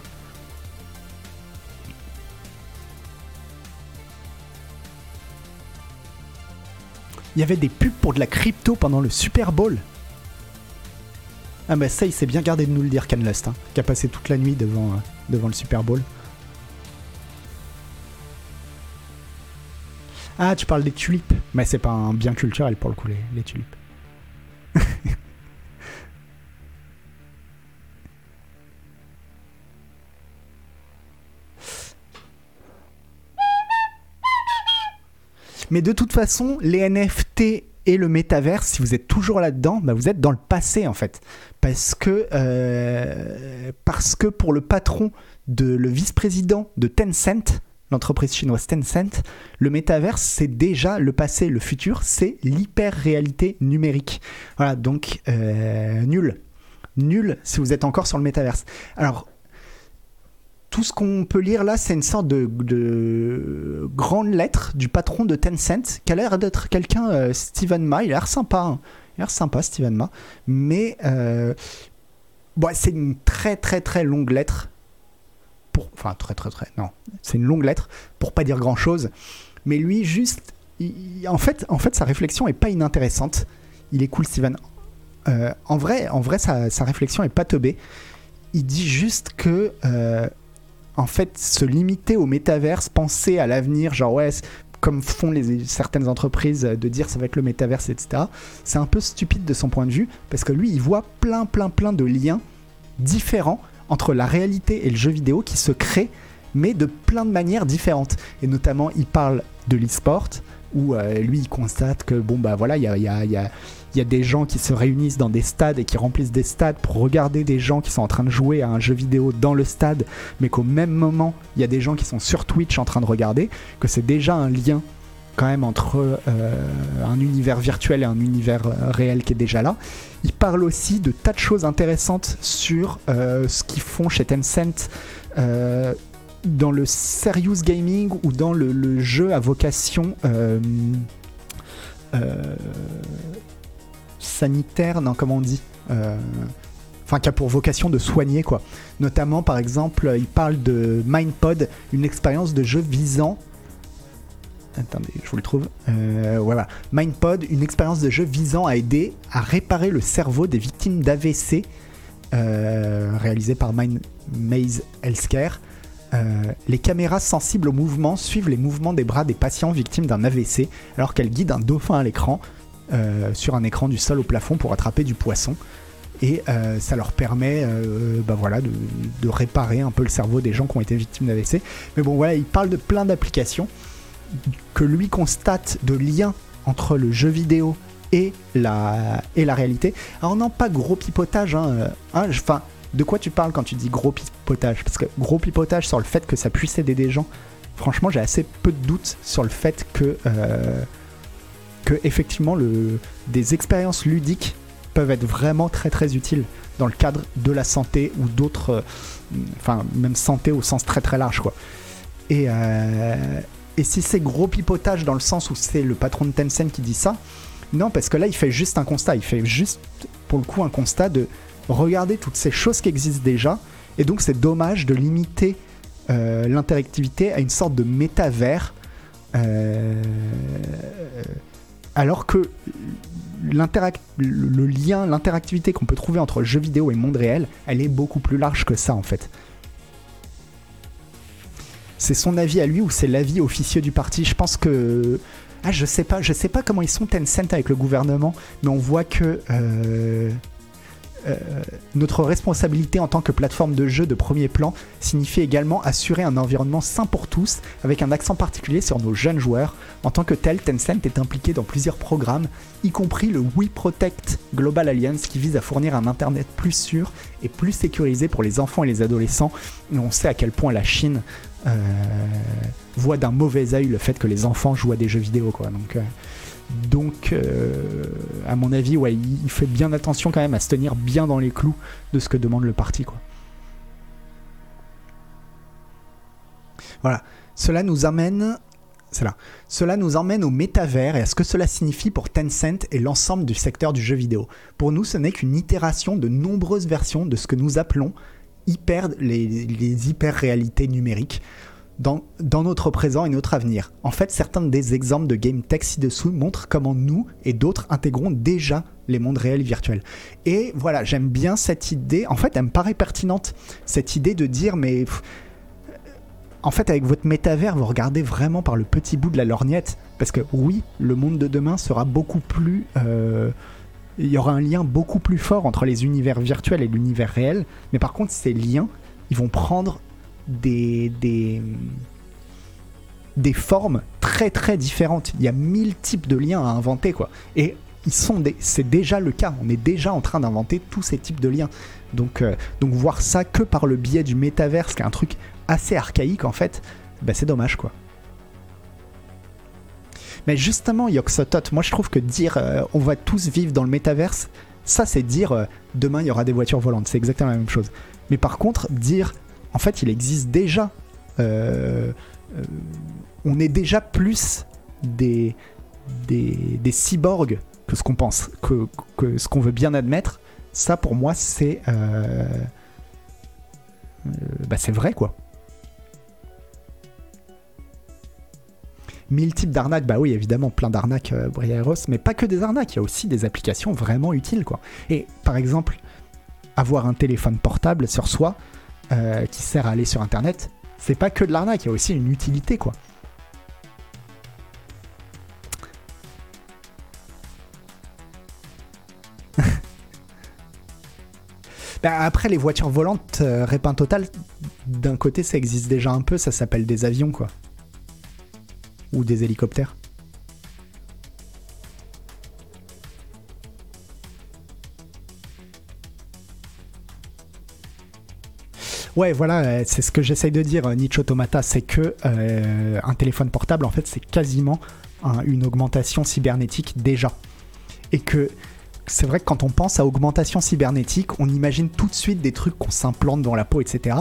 Il y avait des pubs pour de la crypto pendant le Super Bowl. Ah bah ça, il s'est bien gardé de nous le dire, Canlust, hein, qui a passé toute la nuit devant, euh, devant le Super Bowl. Ah, tu parles des tulipes. Mais c'est pas un bien culturel pour le coup, les, tulipes. (laughs) Mais de toute façon, les NFT et le métaverse, si vous êtes toujours là-dedans, bah vous êtes dans le passé en fait. Parce que, euh, parce que pour le patron, de, le vice-président de Tencent, l'entreprise chinoise Tencent, le métaverse, c'est déjà le passé. Le futur, c'est l'hyper-réalité numérique. Voilà, donc euh, nul. Nul si vous êtes encore sur le métaverse. Alors, tout ce qu'on peut lire là, c'est une sorte de, de grande lettre du patron de Tencent, qui a l'air d'être quelqu'un, euh, Steven Ma. Il a l'air sympa, hein. il a l'air sympa, Steven Ma. Mais euh, bon, c'est une très très très longue lettre. Enfin, très très très, non. C'est une longue lettre pour pas dire grand chose. Mais lui, juste, en, fait, en fait, sa réflexion est pas inintéressante. Il est cool, Steven. Euh, en vrai, en vrai sa, sa réflexion est pas teubée. Il dit juste que euh, en fait, se limiter au métaverse, penser à l'avenir, genre ouais, comme font les, certaines entreprises, de dire ça va être le métaverse, etc. C'est un peu stupide de son point de vue, parce que lui, il voit plein, plein, plein de liens différents entre la réalité et le jeu vidéo qui se créent mais de plein de manières différentes. Et notamment, il parle de l'e-sport, où euh, lui, il constate que, bon, bah voilà, il y a, y a- y y a des gens qui se réunissent dans des stades et qui remplissent des stades pour regarder des gens qui sont en train de jouer à un jeu vidéo dans le stade, mais qu'au même moment, il y a des gens qui sont sur Twitch en train de regarder, que c'est déjà un lien quand même entre euh, un univers virtuel et un univers euh, réel qui est déjà là. Il parle aussi de tas de choses intéressantes sur euh, ce qu'ils font chez Tencent dans le serious gaming ou dans le, jeu à vocation sanitaire, non, comment on dit Enfin, qui a pour vocation de soigner, quoi. Notamment, par exemple, il parle de MindPod, une expérience de jeu visant Attendez, je vous le trouve. Euh, voilà. MindPod, une expérience de jeu visant à aider à réparer le cerveau des victimes d'AVC, euh, réalisé par Mind Maze Healthcare. Euh, les caméras sensibles au mouvement suivent les mouvements des bras des patients victimes d'un AVC alors qu'elles guident un dauphin à l'écran, euh, sur un écran du sol au plafond pour attraper du poisson. Et ça leur permet bah voilà, de, de réparer un peu le cerveau des gens qui ont été victimes d'AVC. Mais bon, voilà, il parle de plein d'applications que lui constate de liens entre le jeu vidéo et la, et la réalité. Alors non, pas gros pipotage. Hein, euh, hein, Enfin, de quoi tu parles quand tu dis gros pipotage? Parce que gros pipotage sur le fait que ça puisse aider des gens, franchement, j'ai assez peu de doutes sur le fait que, euh, que effectivement, le, des expériences ludiques peuvent être vraiment très très utiles dans le cadre de la santé ou d'autres, euh, enfin même santé au sens très très large quoi. Et, euh, et si c'est gros pipotage dans le sens où c'est le patron de Tencent qui dit ça, non, parce que là, il fait juste un constat. Il fait juste, pour le coup, un constat de regarder toutes ces choses qui existent déjà. Et donc, c'est dommage de limiter euh, l'interactivité à une sorte de métavers. euh, alors que le lien, l'interactivité qu'on peut trouver entre jeux vidéo et monde réel, elle est beaucoup plus large que ça, en fait c'est son avis à lui ou c'est l'avis officieux du parti? Je pense que ah je sais pas, je sais pas comment ils sont Tencent avec le gouvernement, mais on voit que euh, euh, notre responsabilité en tant que plateforme de jeu de premier plan signifie également assurer un environnement sain pour tous, avec un accent particulier sur nos jeunes joueurs. En tant que tel, Tencent est impliqué dans plusieurs programmes, y compris le We Protect Global Alliance qui vise à fournir un Internet plus sûr et plus sécurisé pour les enfants et les adolescents. On sait à quel point la Chine euh, voit d'un mauvais œil le fait que les enfants jouent à des jeux vidéo. Quoi. Donc, euh, donc euh, à mon avis, ouais, il, fait bien attention quand même à se tenir bien dans les clous de ce que demande le parti. Quoi. Voilà. Cela nous amène. Cela nous emmène au métavers et à ce que cela signifie pour Tencent et l'ensemble du secteur du jeu vidéo. Pour nous, ce n'est qu'une itération de nombreuses versions de ce que nous appelons hyper, les, hyper-réalités numériques dans, dans notre présent et notre avenir. En fait, certains des exemples de game tech ci-dessous montrent comment nous et d'autres intégrons déjà les mondes réels virtuels. Et voilà, j'aime bien cette idée. En fait, elle me paraît pertinente, cette idée de dire, mais pff, en fait, avec votre métavers, vous regardez vraiment par le petit bout de la lorgnette. Parce que oui, le monde de demain sera beaucoup plus... euh, il y aura un lien beaucoup plus fort entre les univers virtuels et l'univers réel. Mais par contre, ces liens, ils vont prendre des, des, des formes très très différentes. Il y a mille types de liens à inventer, quoi. Et c'est déjà le cas. On est déjà en train d'inventer tous ces types de liens. Donc, euh, donc voir ça que par le biais du métaverse, qui est un truc assez archaïque en fait, bah c'est dommage quoi. Mais justement, Yoxotot, moi je trouve que dire euh, on va tous vivre dans le métaverse, ça c'est dire euh, demain il y aura des voitures volantes, c'est exactement la même chose. Mais par contre, dire en fait il existe déjà, euh, on est déjà plus des, des, des cyborgs que ce qu'on pense, que, que ce qu'on veut bien admettre, ça pour moi c'est bah, c'est vrai quoi. Mille types d'arnaques, bah oui, évidemment, plein d'arnaques, euh, mais pas que des arnaques, il y a aussi des applications vraiment utiles, quoi. Et par exemple, avoir un téléphone portable sur soi euh, qui sert à aller sur Internet, c'est pas que de l'arnaque, il y a aussi une utilité, quoi. (laughs) Bah, après, les voitures volantes, euh, Répin Total, d'un côté, ça existe déjà un peu, ça s'appelle des avions, quoi. Ou des hélicoptères. Ouais, voilà, euh, c'est ce que j'essaye de dire, euh, Nietzsche Automata, c'est que euh, un téléphone portable, en fait, c'est quasiment un- une augmentation cybernétique déjà. Et que c'est vrai que quand on pense à augmentation cybernétique, on imagine tout de suite des trucs qu'on s'implante dans la peau, etc.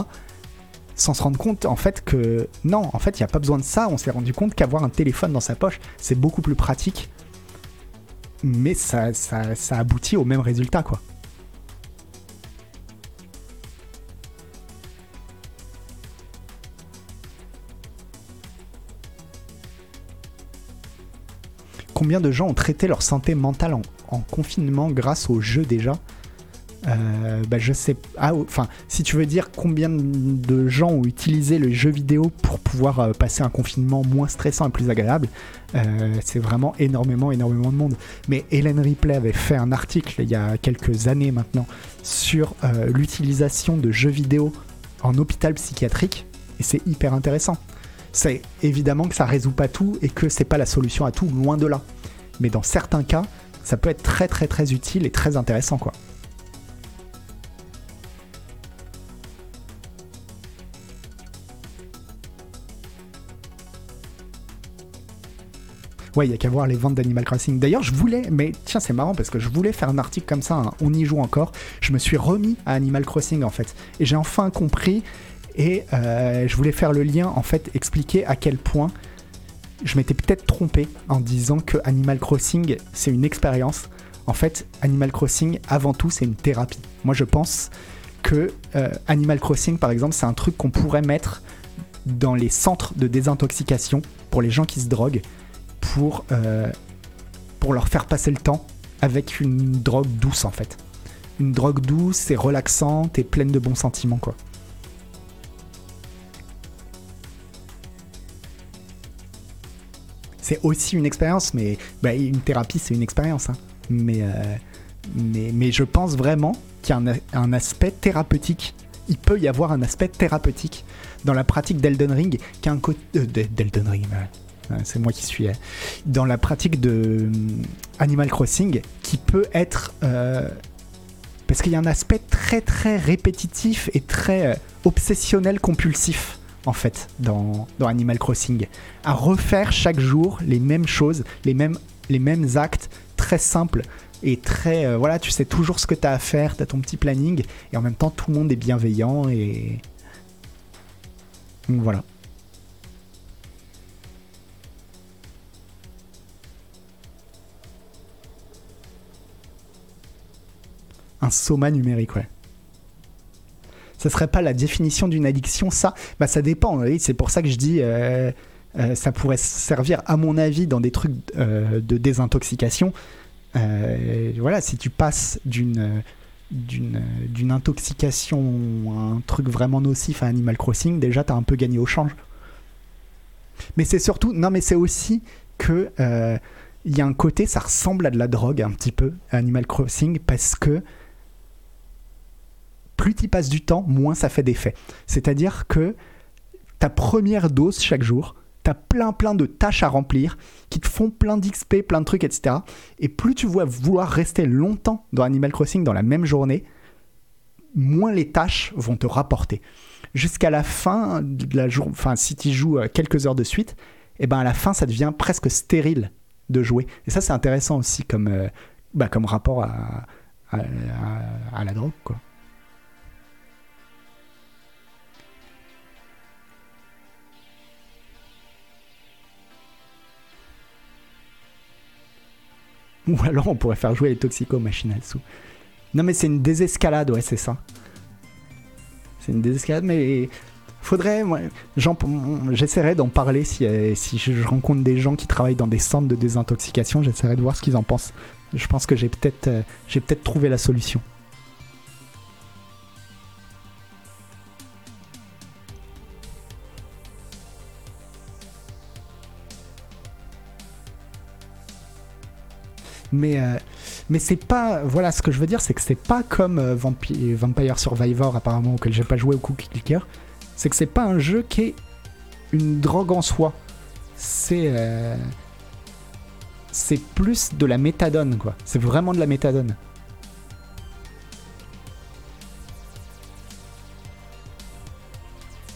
Sans se rendre compte, en fait, que non, en fait, il n'y a pas besoin de ça. On s'est rendu compte qu'avoir un téléphone dans sa poche, c'est beaucoup plus pratique. Mais ça, ça, ça aboutit au même résultat, quoi. Combien de gens ont traité leur santé mentale en, en confinement grâce aux jeux déjà? Euh, bah, je sais ah, enfin si tu veux dire combien de gens ont utilisé le jeu vidéo pour pouvoir euh, passer un confinement moins stressant et plus agréable euh, c'est vraiment énormément énormément de monde. Mais Hélène Ripley avait fait un article il y a quelques années maintenant sur l'utilisation de jeux vidéo en hôpital psychiatrique et c'est hyper intéressant. C'est évidemment que ça résout pas tout et que c'est pas la solution à tout loin de là. Mais dans certains cas ça peut être très très très utile et très intéressant quoi Ouais, il y a qu'à voir les ventes d'Animal Crossing. D'ailleurs, je voulais, mais tiens, c'est marrant parce que je voulais faire un article comme ça, hein, on y joue encore. Je me suis remis à Animal Crossing en fait. Et j'ai enfin compris, et euh, je voulais faire le lien, en fait, expliquer à quel point je m'étais peut-être trompé en disant que Animal Crossing, c'est une expérience. En fait, Animal Crossing, avant tout, c'est une thérapie. Moi, je pense que euh, Animal Crossing, par exemple, c'est un truc qu'on pourrait mettre dans les centres de désintoxication pour les gens qui se droguent pour, euh, pour leur faire passer le temps avec une drogue douce en fait. Une drogue douce et relaxante et pleine de bons sentiments quoi. C'est aussi une expérience, mais bah, une thérapie c'est une expérience. hein. Mais, euh, mais, mais je pense vraiment qu'il y a un, aspect thérapeutique. Il peut y avoir un aspect thérapeutique dans la pratique d'Elden Ring qui a un côté. Ring, c'est moi qui suis. euh, dans la pratique de hum, Animal Crossing qui peut être. euh, parce qu'il y a un aspect très très répétitif et très euh, obsessionnel compulsif en fait dans, dans Animal Crossing. À refaire chaque jour les mêmes choses, les mêmes, les mêmes actes très simples et très. euh, voilà, tu sais toujours ce que tu as à faire, tu as ton petit planning et en même temps tout le monde est bienveillant et. Donc voilà. Un soma numérique, ouais. Ça serait pas la définition d'une addiction, ça? Bah ça dépend, c'est pour ça que je dis euh, euh, ça pourrait servir à mon avis dans des trucs euh, de désintoxication. Voilà, si tu passes d'une d'une intoxication un truc vraiment nocif à Animal Crossing, déjà t'as un peu gagné au change. Mais c'est surtout, non mais c'est aussi que il y a un côté, ça ressemble à de la drogue un petit peu, à Animal Crossing, parce que plus tu passes du temps, moins ça fait d'effet. C'est-à-dire que ta première dose chaque jour, tu as plein plein de tâches à remplir qui te font plein d'XP, plein de trucs, etc. Et plus tu vas vouloir rester longtemps dans Animal Crossing dans la même journée, moins les tâches vont te rapporter. Jusqu'à la fin de la journée, enfin si tu joues euh, quelques heures de suite, et ben à la fin ça devient presque stérile de jouer. Et ça c'est intéressant aussi comme, euh, bah, comme rapport à- à la drogue quoi. (laughs) Ou alors on pourrait faire jouer les toxicomachines sous. Non mais c'est une désescalade, ouais c'est ça. C'est une désescalade, mais faudrait, j'essaierai d'en parler si, euh, si je rencontre des gens qui travaillent dans des centres de désintoxication, j'essaierai de voir ce qu'ils en pensent. Je pense que j'ai peut-être euh, j'ai peut-être trouvé la solution. Mais, euh, mais c'est pas. Voilà, ce que je veux dire, c'est que c'est pas comme euh, Vampi- Vampire Survivor, apparemment, auquel j'ai pas joué au Cookie Clicker. c'est que c'est pas un jeu qui est une drogue en soi. C'est euh, c'est plus de la méthadone quoi. C'est vraiment de la méthadone.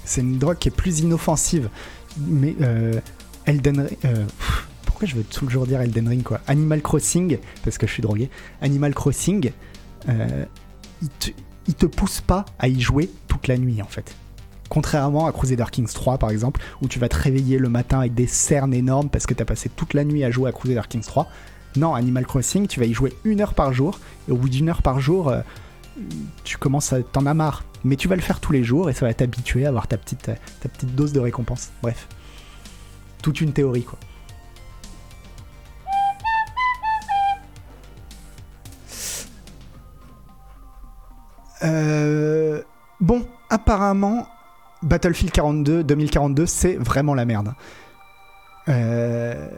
C'est une drogue qui est plus inoffensive. Mais Elden Ring. Je veux toujours dire Elden Ring quoi? Animal Crossing, parce que je suis drogué. Animal Crossing, euh, il, te, te pousse pas à y jouer toute la nuit en fait. Contrairement à Crusader Kings 3 par exemple, où tu vas te réveiller le matin avec des cernes énormes parce que tu as passé toute la nuit à jouer à Crusader Kings 3. Non, Animal Crossing, tu vas y jouer une heure par jour, et au bout d'une heure par jour, euh, tu commences à t'en as marre. Mais tu vas le faire tous les jours et ça va t'habituer à avoir ta petite, ta petite dose de récompense. Bref. Toute une théorie quoi. Bon, apparemment, Battlefield 42, 2042, c'est vraiment la merde. Euh,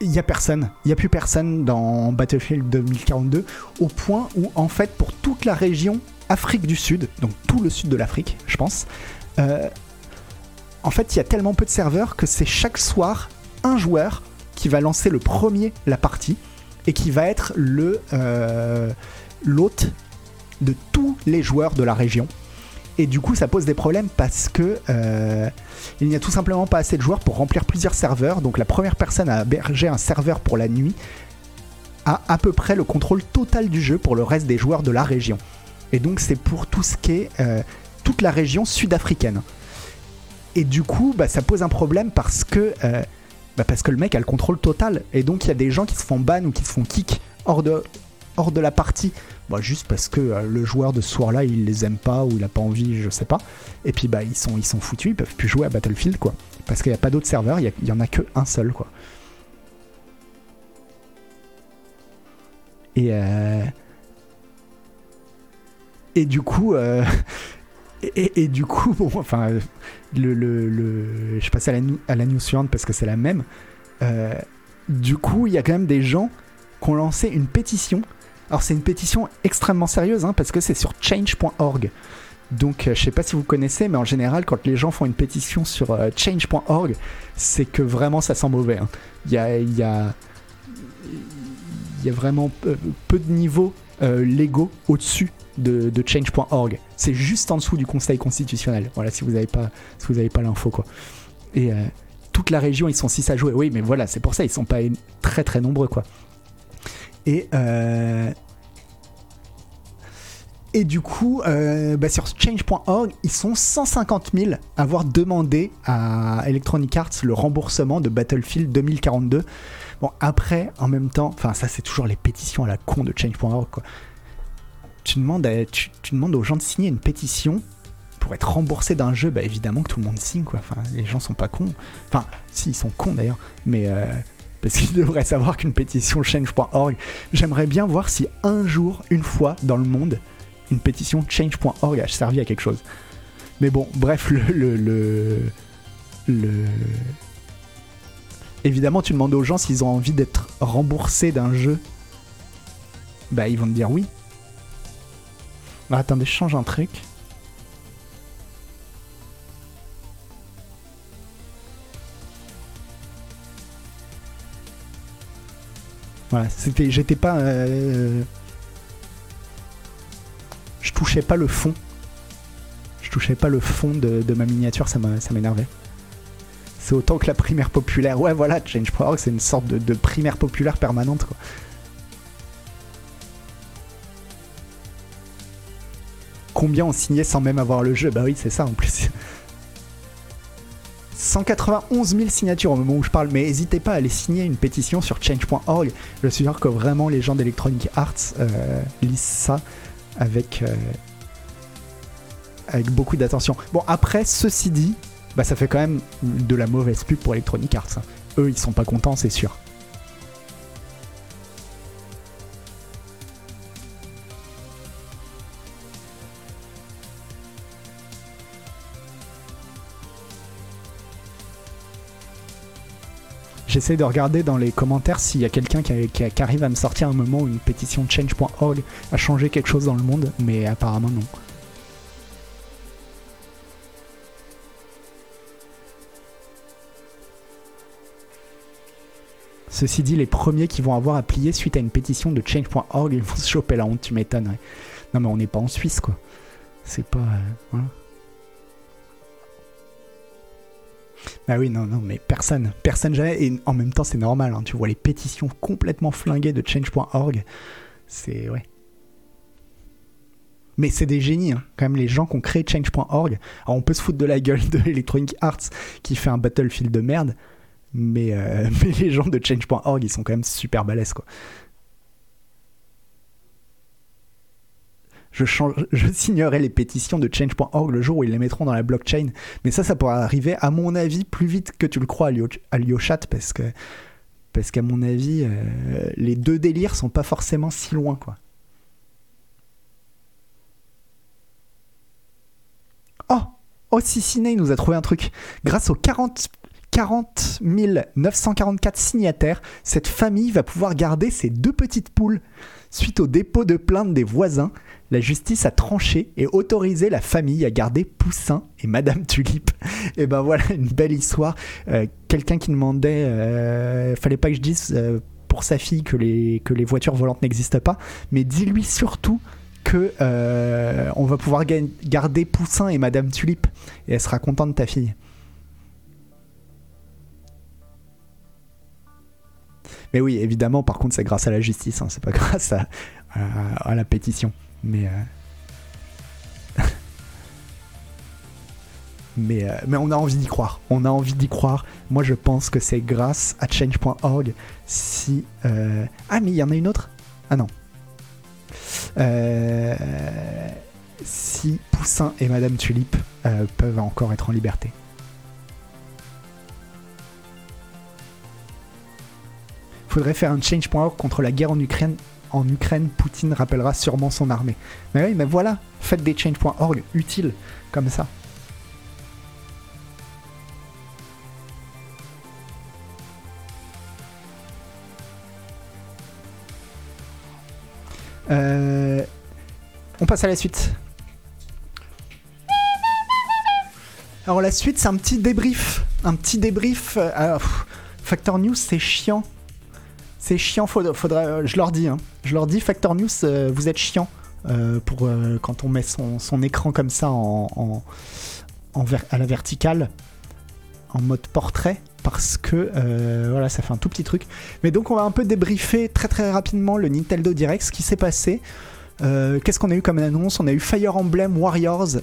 Il y a personne, il y a plus personne dans Battlefield 2042, au point où, en fait, pour toute la région Afrique du Sud, donc tout le sud de l'Afrique, je pense, euh, en fait, il y a tellement peu de serveurs que c'est chaque soir un joueur qui va lancer le premier la partie et qui va être le euh, l'hôte de tous les joueurs de la région. Et du coup, ça pose des problèmes parce que euh, il n'y a tout simplement pas assez de joueurs pour remplir plusieurs serveurs. Donc, la première personne à héberger un serveur pour la nuit a à peu près le contrôle total du jeu pour le reste des joueurs de la région. Et donc, c'est pour tout ce qui est euh, toute la région sud-africaine. Et du coup, bah, ça pose un problème parce que euh, bah, parce que le mec a le contrôle total. Et donc, il y a des gens qui se font ban ou qui se font kick hors de, hors de la partie. Bah, juste parce que euh, le joueur de ce soir-là, il les aime pas ou il a pas envie, je sais pas. Et puis, bah, ils sont, ils sont foutus, ils peuvent plus jouer à Battlefield, quoi. Parce qu'il n'y a pas d'autres serveurs, il y a- il y, en a que un seul, quoi. Et, euh, et du coup, euh, (laughs) et, du coup, bon, (laughs) enfin, le, le, je passe à la, à la news suivante parce que c'est la même. Du coup, il y a quand même des gens qui ont lancé une pétition. Alors, c'est une pétition extrêmement sérieuse hein, parce que c'est sur change.org. Donc, euh, je sais pas si vous connaissez, mais en général, quand les gens font une pétition sur euh, change.org, c'est que vraiment ça sent mauvais. hein. Il y, a, vraiment peu, de niveaux euh, légaux au-dessus de, change.org. C'est juste en dessous du Conseil constitutionnel. Voilà, si vous n'avez pas, si vous avez pas l'info, quoi. Et toute la région, ils sont 6 à jouer. Oui, mais voilà, c'est pour ça, ils sont pas très très nombreux, quoi. Et euh, et du coup, euh, bah, sur change.org, ils sont 150 000 à avoir demandé à Electronic Arts le remboursement de Battlefield 2042. Bon, après, en même temps, enfin, ça, c'est toujours les pétitions à la con de change.org. Tu demandes, tu, demandes aux gens de signer une pétition pour être remboursé d'un jeu, bah évidemment que tout le monde signe, quoi. Les gens sont pas cons. Enfin, si, ils sont cons d'ailleurs, mais. euh, parce qu'ils (laughs) devraient savoir qu'une pétition change.org. J'aimerais bien voir si un jour, une fois dans le monde, une pétition change.org a servi à quelque chose. Mais bon, bref, le, le, le, le- Évidemment, tu demandes aux gens s'ils ont envie d'être remboursés d'un jeu. Bah, ils vont te dire oui. Ah, attendez, je change un truc. Voilà, c'était, j'étais pas, euh, je touchais pas le fond. Je touchais pas le fond de, de ma miniature, ça m'énervait. C'est autant que la primaire populaire. Ouais, voilà, Change.org, c'est une sorte de, de primaire populaire permanente, quoi. Combien ont signé sans même avoir le jeu? Bah oui, c'est ça en plus. 191 000 signatures au moment où je parle, mais n'hésitez pas à aller signer une pétition sur change.org. Je suis sûr que vraiment les gens d'Electronic Arts euh, lisent ça avec, euh, avec beaucoup d'attention. Bon, après, ceci dit, bah, ça fait quand même de la mauvaise pub pour Electronic Arts. hein. Eux, ils sont pas contents, c'est sûr. j'essaie de regarder dans les commentaires s'il y a quelqu'un qui, arrive à me sortir un moment où une pétition change.org a changé quelque chose dans le monde, mais apparemment non. Ceci dit, les premiers qui vont avoir à plier suite à une pétition de change.org, ils vont se choper la honte, tu m'étonnes. Non mais on n'est pas en Suisse quoi. C'est pas... Euh, voilà. Bah oui, non, non, mais personne, personne jamais. Et en même temps, c'est normal, hein, tu vois les pétitions complètement flinguées de change.org. C'est. Ouais. Mais c'est des génies, hein, quand même, les gens qui ont créé change.org. Alors, on peut se foutre de la gueule de Electronic Arts qui fait un Battlefield de merde, mais, euh, (laughs) mais les gens de change.org, ils sont quand même super balèzes, quoi. Je, change, (laughs) signerai les pétitions de change.org le jour où ils les mettront dans la blockchain. Mais ça, ça pourra arriver, à mon avis, plus vite que tu le crois à Liochat, parce que parce qu'à mon avis, euh, les deux délires sont pas forcément si loin, quoi. Oh Oh, nous a trouvé un truc. Grâce aux 40, 40 944 signataires, cette famille va pouvoir garder ses deux petites poules. Suite au dépôt de plainte des voisins, la justice a tranché et autorisé la famille à garder Poussin et Madame Tulipe. Et ben voilà, une belle histoire. Euh, Quelqu'un qui demandait, euh, fallait pas que je dise euh, pour sa fille que les, que les voitures volantes n'existent pas, mais dis-lui surtout que euh, on va pouvoir ga- garder Poussin et Madame Tulipe et elle sera contente de ta fille. Mais oui, évidemment, par contre, c'est grâce à la justice, hein, c'est pas (laughs) grâce à, la pétition. Mais. euh, (laughs) mais, euh, mais on a envie d'y croire. On a envie d'y croire. Moi, je pense que c'est grâce à change.org si. euh, Ah, mais il y en a une autre? Ah non. Euh, Si Poussin et Madame Tulipe euh, peuvent encore être en liberté. Faudrait faire un change.org contre la guerre en Ukraine. En Ukraine, Poutine rappellera sûrement son armée. Mais oui, mais voilà, faites des change.org utiles comme ça. Euh, on passe à la suite. Alors la suite, c'est un petit débrief. Un petit débrief. euh, Factor News, c'est chiant. C'est chiant, faudra, euh, je leur dis. hein. Je leur dis, Factor News, euh, vous êtes chiant. euh, pour quand on met son, écran comme ça en, en- ver- à la verticale, en mode portrait, parce que voilà, ça fait un tout petit truc. Mais donc on va un peu débriefer très très rapidement le Nintendo Direct, ce qui s'est passé. Qu'est-ce qu'on a eu comme annonce? On a eu Fire Emblem Warriors,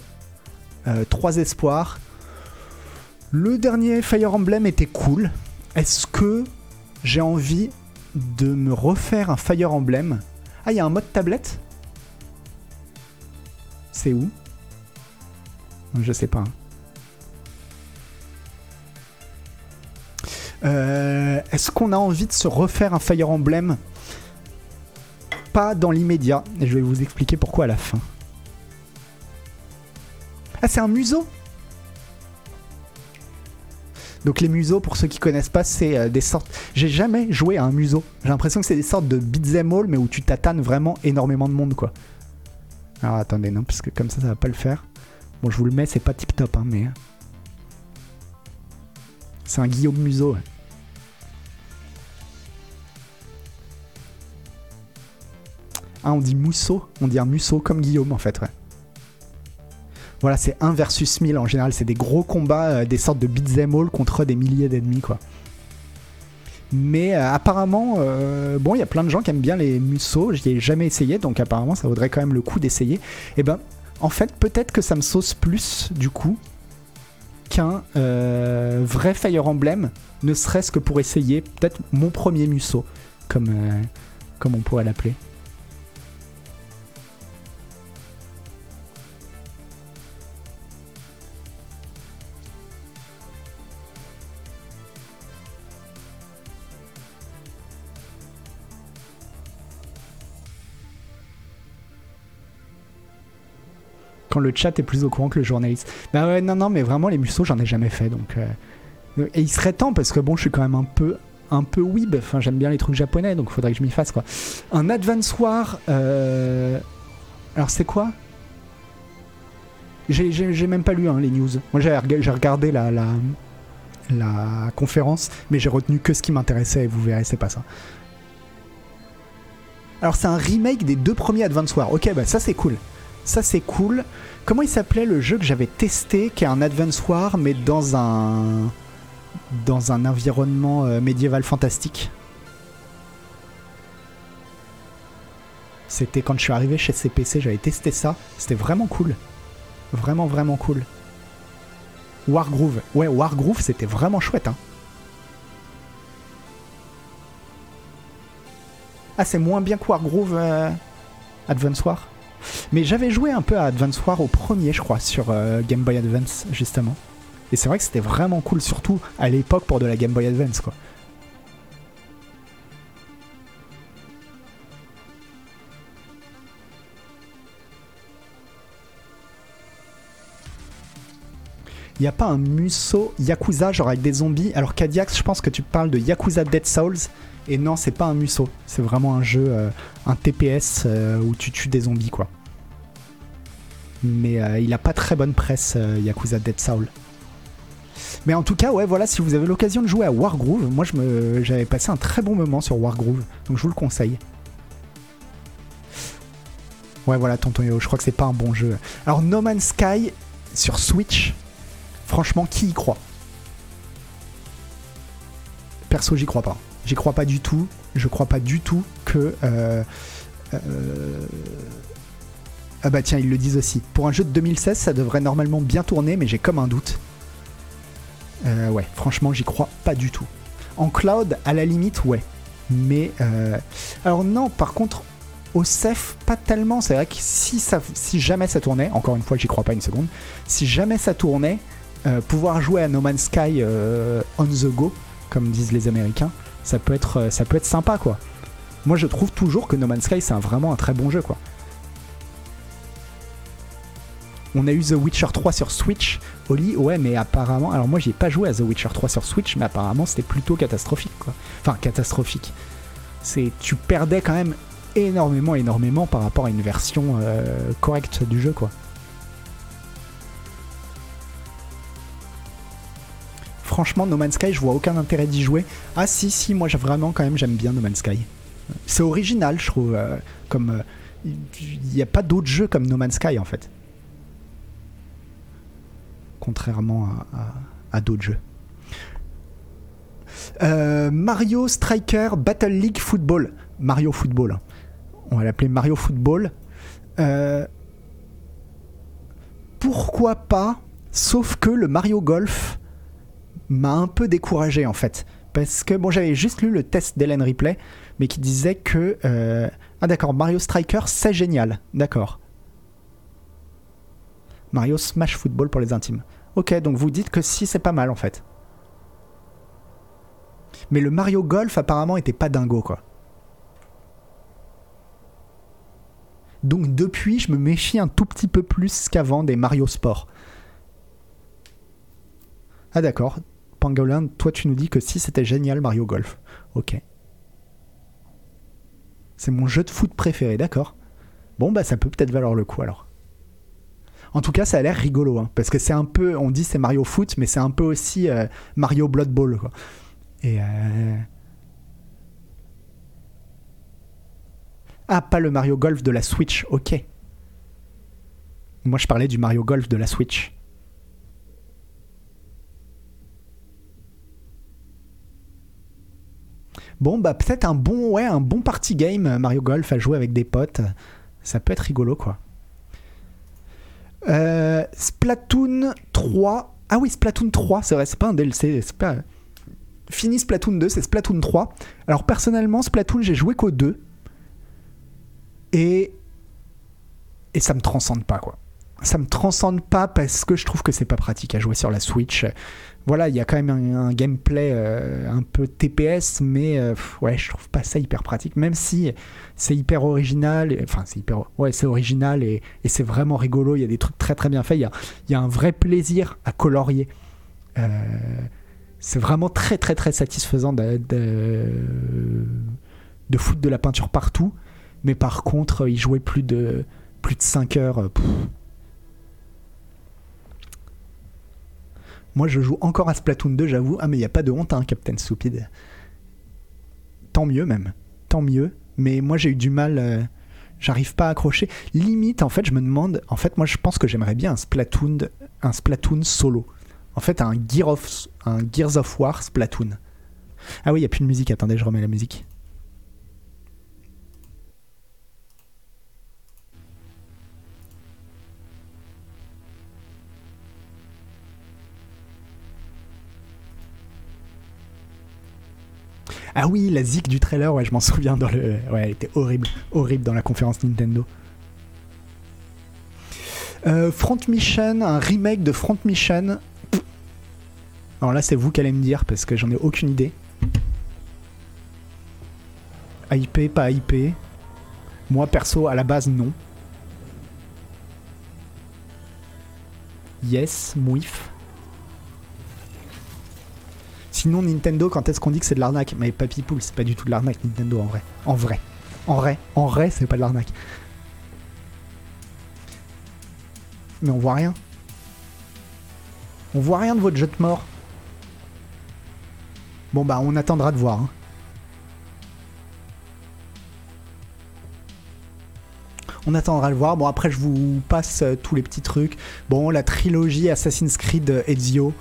euh, 3 espoirs. Le dernier Fire Emblem était cool. Est-ce que j'ai envie de me refaire un Fire Emblem Ah, il y a un mode tablette? C'est où? Je sais pas. Euh, Est-ce qu'on a envie de se refaire un Fire Emblem? Pas dans l'immédiat. Et je vais vous expliquer pourquoi à la fin. Ah, c'est un museau? Donc les museaux, pour ceux qui connaissent pas, c'est euh, des sortes. J'ai jamais joué à un museau. J'ai l'impression que c'est des sortes de beat'em all, mais où tu tatanes vraiment énormément de monde, quoi. Alors attendez, non, parce que comme ça, ça va pas le faire. Bon, je vous le mets, c'est pas tip top, hein, mais. C'est un Guillaume Museau. ouais. Ah, on dit Mousseau On dit un Musso comme Guillaume, en fait, ouais. Voilà, c'est 1 versus 1000 en général. C'est des gros combats, euh, des sortes de beat'em all contre des milliers d'ennemis, quoi. Mais euh, apparemment, euh, bon, il y a plein de gens qui aiment bien les Musso. J'y ai jamais essayé, donc apparemment, ça vaudrait quand même le coup d'essayer. Et ben, en fait, peut-être que ça me sauce plus, du coup, qu'un vrai Fire Emblem, ne serait-ce que pour essayer peut-être mon premier Musso, comme, comme on pourrait l'appeler. Quand le chat est plus au courant que le journaliste. Bah ouais, non, non, mais vraiment, les musos, j'en ai jamais fait. Donc, euh, Et il serait temps, parce que bon, je suis quand même un peu, un peu weeb. Enfin, j'aime bien les trucs japonais, donc faudrait que je m'y fasse, quoi. Un Advance War. euh, Alors, c'est quoi? J'ai- même pas lu hein, les news. Moi, j'ai rega- j'ai regardé la, la, la conférence, mais j'ai retenu que ce qui m'intéressait et vous verrez, c'est pas ça. Alors c'est un remake des deux premiers Advance Wars. Ok, bah ça c'est cool. Ça c'est cool. Comment il s'appelait le jeu que j'avais testé, qui est un Advance War, mais dans un dans un environnement euh, médiéval fantastique? C'était quand je suis arrivé chez CPC, j'avais testé ça. C'était vraiment cool. Vraiment, vraiment cool. Wargroove. Ouais, Wargroove, c'était vraiment chouette. Hein. Ah, c'est moins bien que Wargroove euh, Advance. Mais j'avais joué un peu à Advance War au premier, je crois, sur euh, Game Boy Advance, justement. Et c'est vrai que c'était vraiment cool, surtout à l'époque pour de la Game Boy Advance, quoi. Il a pas un Muso Yakuza, genre avec des zombies? Alors, Kadiax, je pense que tu parles de Yakuza Dead Souls. Et non, c'est pas un Muso. C'est vraiment un jeu, euh, un TPS euh, où tu tues des zombies, quoi. Mais euh, il a pas très bonne presse, Yakuza Dead Soul. Mais en tout cas, ouais, voilà, si vous avez l'occasion de jouer à Wargroove, moi j'avais passé un très bon moment sur Wargroove, donc je vous le conseille. Ouais, voilà, Tonton Yo, je crois que c'est pas un bon jeu. Alors, No Man's Sky sur Switch, franchement, qui y croit? Perso, j'y crois pas. J'y crois pas du tout. Je crois pas du tout que. Euh, euh, ah bah tiens, ils le disent aussi. Pour un jeu de 2016, ça devrait normalement bien tourner, mais j'ai comme un doute. Euh, ouais, franchement, j'y crois pas du tout. En cloud, à la limite, ouais. Mais. Alors non, par contre, au CEF, pas tellement. C'est vrai que si, ça, si jamais ça tournait, encore une fois, j'y crois pas une seconde, si jamais ça tournait, pouvoir jouer à No Man's Sky on the go, comme disent les Américains, ça peut être, euh, ça peut être sympa quoi. Moi je trouve toujours que No Man's Sky c'est vraiment un très bon jeu quoi. On a eu The Witcher 3 sur Switch. Oli, ouais, mais apparemment. Alors, moi, j'ai pas joué à The Witcher 3 sur Switch, mais apparemment, c'était plutôt catastrophique, quoi. Enfin, catastrophique. C'est, tu perdais quand même énormément, énormément par rapport à une version euh, correcte du jeu, quoi. franchement, No Man's Sky, je vois aucun intérêt d'y jouer. Ah si, si, moi vraiment quand même j'aime bien No Man's Sky. C'est original, je trouve. Euh, comme il euh, n'y a pas d'autres jeux comme No Man's Sky en fait. Contrairement à, d'autres jeux. Euh, Mario Striker Battle League Football. Mario Football. On va l'appeler Mario Football. pourquoi pas Sauf que le Mario Golf, m'a un peu découragé en fait. Parce que bon, j'avais juste lu le test d'Hélène Ripley, mais qui disait que. Euh, ah d'accord, Mario Striker, c'est génial. D'accord. Mario Smash Football pour les intimes. Ok, donc vous dites que si, c'est pas mal en fait. Mais le Mario Golf apparemment était pas dingo quoi. Donc depuis, je me méfie un tout petit peu plus qu'avant des Mario Sport. Ah d'accord, Pangolin, toi tu nous dis que si c'était génial Mario Golf. Ok. C'est mon jeu de foot préféré, d'accord. Bon bah ça peut peut-être valoir le coup alors. En tout cas, ça a l'air rigolo, hein, parce que c'est un peu, on dit c'est Mario Foot, mais c'est un peu aussi euh, Mario Blood Bowl. Et euh... ah, pas le Mario Golf de la Switch, ok. Moi, je parlais du Mario Golf de la Switch. Bon, bah peut-être un bon, ouais, un bon party game euh, Mario Golf à jouer avec des potes. Ça peut être rigolo, quoi. Euh, Splatoon 3. Ah oui, Splatoon 3, c'est vrai, c'est pas un DLC. C'est pas. Fini Splatoon 2, c'est Splatoon 3. Alors personnellement, Splatoon, j'ai joué qu'au 2. Et. Et ça me transcende pas, quoi ça me transcende pas parce que je trouve que c'est pas pratique à jouer sur la Switch voilà, il y a quand même un, gameplay euh, un peu TPS, mais euh, ouais, je trouve pas ça hyper pratique, même si c'est hyper original, enfin c'est hyper, ouais, c'est original et, c'est vraiment rigolo, il y a des trucs très très bien faits, il y a, un vrai plaisir à colorier. Euh, c'est vraiment très très très satisfaisant de, de, foutre de la peinture partout, mais par contre, y jouer plus de, plus de 5 heures, Moi, je joue encore à Splatoon 2, j'avoue. Ah, mais il n'y a pas de honte, hein, Captain Stupid. Tant mieux, même. Tant mieux. Mais moi, j'ai eu du mal. euh, J'arrive pas à accrocher. Limite, en fait, je me demande. En fait, moi, je pense que j'aimerais bien un Splatoon, un Splatoon solo. En fait, un, Gear un Gears of War Splatoon. Ah oui, il n'y a plus de musique. Attendez, je remets la musique. Ah oui, la zik du trailer, ouais, je m'en souviens dans le. Ouais, elle était horrible, horrible dans la conférence Nintendo. Euh, Front Mission, un remake de Front Mission. Alors là, c'est vous qui allez me dire parce que j'en ai aucune idée. IP, pas IP. Moi, perso, à la base, non. Yes, mouif. Sinon, Nintendo, quand est-ce qu'on dit que c'est de l'arnaque? Mais Papy Poule, c'est pas du tout de l'arnaque, Nintendo, en vrai. En vrai. En vrai. En vrai, c'est pas de l'arnaque. Mais on voit rien. On voit rien de votre jeu de mort. Bon, bah, on attendra de voir. hein. On attendra de voir. Bon, après, je vous passe euh, tous les petits trucs. Bon, la trilogie Assassin's Creed euh, Ezio.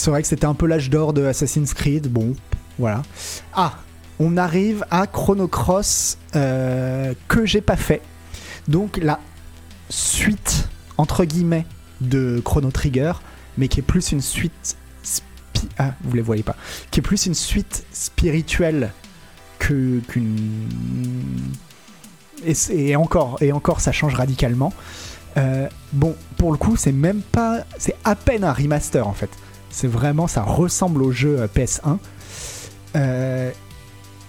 C'est vrai que c'était un peu l'âge d'or de Assassin's Creed. Bon, voilà. Ah, on arrive à Chrono Cross euh, que j'ai pas fait. Donc la suite entre guillemets de Chrono Trigger, mais qui est plus une suite ah, vous les voyez pas, qui est plus une suite spirituelle que qu'une et encore et encore ça change radicalement. Euh, bon, pour le coup, c'est même pas, c'est à peine un remaster en fait. C'est vraiment, ça ressemble au jeu euh, PS1. Euh,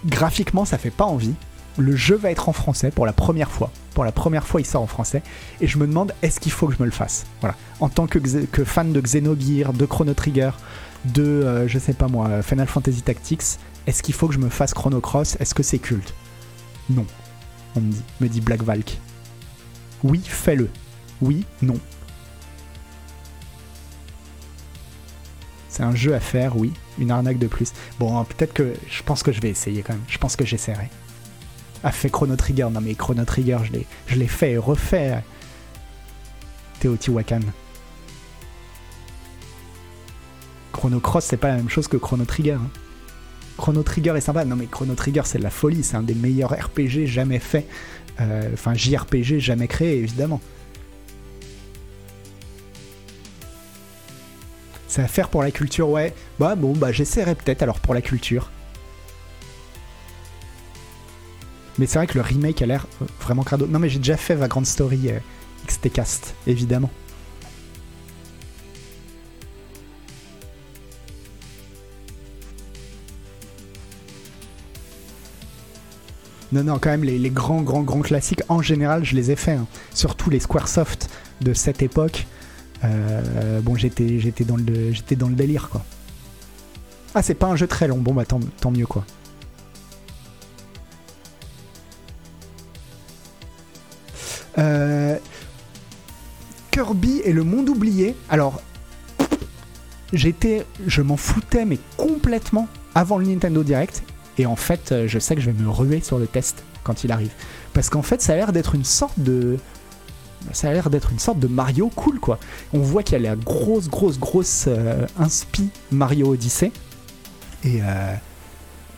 graphiquement, ça fait pas envie. Le jeu va être en français pour la première fois. Pour la première fois, il sort en français. Et je me demande, est-ce qu'il faut que je me le fasse? En tant que, fan de Xenogear, de Chrono Trigger, de, euh, je sais pas moi, Final Fantasy Tactics, est-ce qu'il faut que je me fasse Chrono Cross? Est-ce que c'est culte? Non. On me dit, me dit Black Valk. Oui, fais-le. Oui, non. C'est un jeu à faire, oui. Une arnaque de plus. Bon, peut-être que je pense que je vais essayer quand même. Je pense que j'essaierai. A fait Chrono Trigger. Non mais Chrono Trigger, je l'ai, je l'ai fait et refait. Teotihuacan. Chrono Cross, c'est pas la même chose que Chrono Trigger. hein. Chrono Trigger est sympa. Non mais Chrono Trigger, c'est de la folie. C'est un des meilleurs RPG jamais fait. Euh, Enfin, JRPG jamais créé, évidemment. C'est à faire pour la culture, ouais. Bah bon, bah j'essaierai peut-être alors pour la culture. Mais c'est vrai que le remake a l'air euh, vraiment crado. Non mais j'ai déjà fait Vagrant Story euh, XT-Cast, évidemment. Non, non, quand même, les, les grands, grands, grands classiques, en général, je les ai faits. hein. Surtout les Squaresoft de cette époque. Euh, bon, j'étais, j'étais dans le, j'étais dans le délire, quoi. Ah, c'est pas un jeu très long. Bon, bah tant, mieux, quoi. Euh, Kirby et le monde oublié. Alors, j'étais, je m'en foutais, mais complètement avant le Nintendo Direct. Et en fait, euh, je sais que je vais me ruer sur le test quand il arrive. Parce qu'en fait, ça a l'air d'être une sorte de. Ça a l'air d'être une sorte de Mario cool, quoi. On voit qu'il y a la grosse, grosse, grosse euh, inspi Mario Odyssey. Et, euh,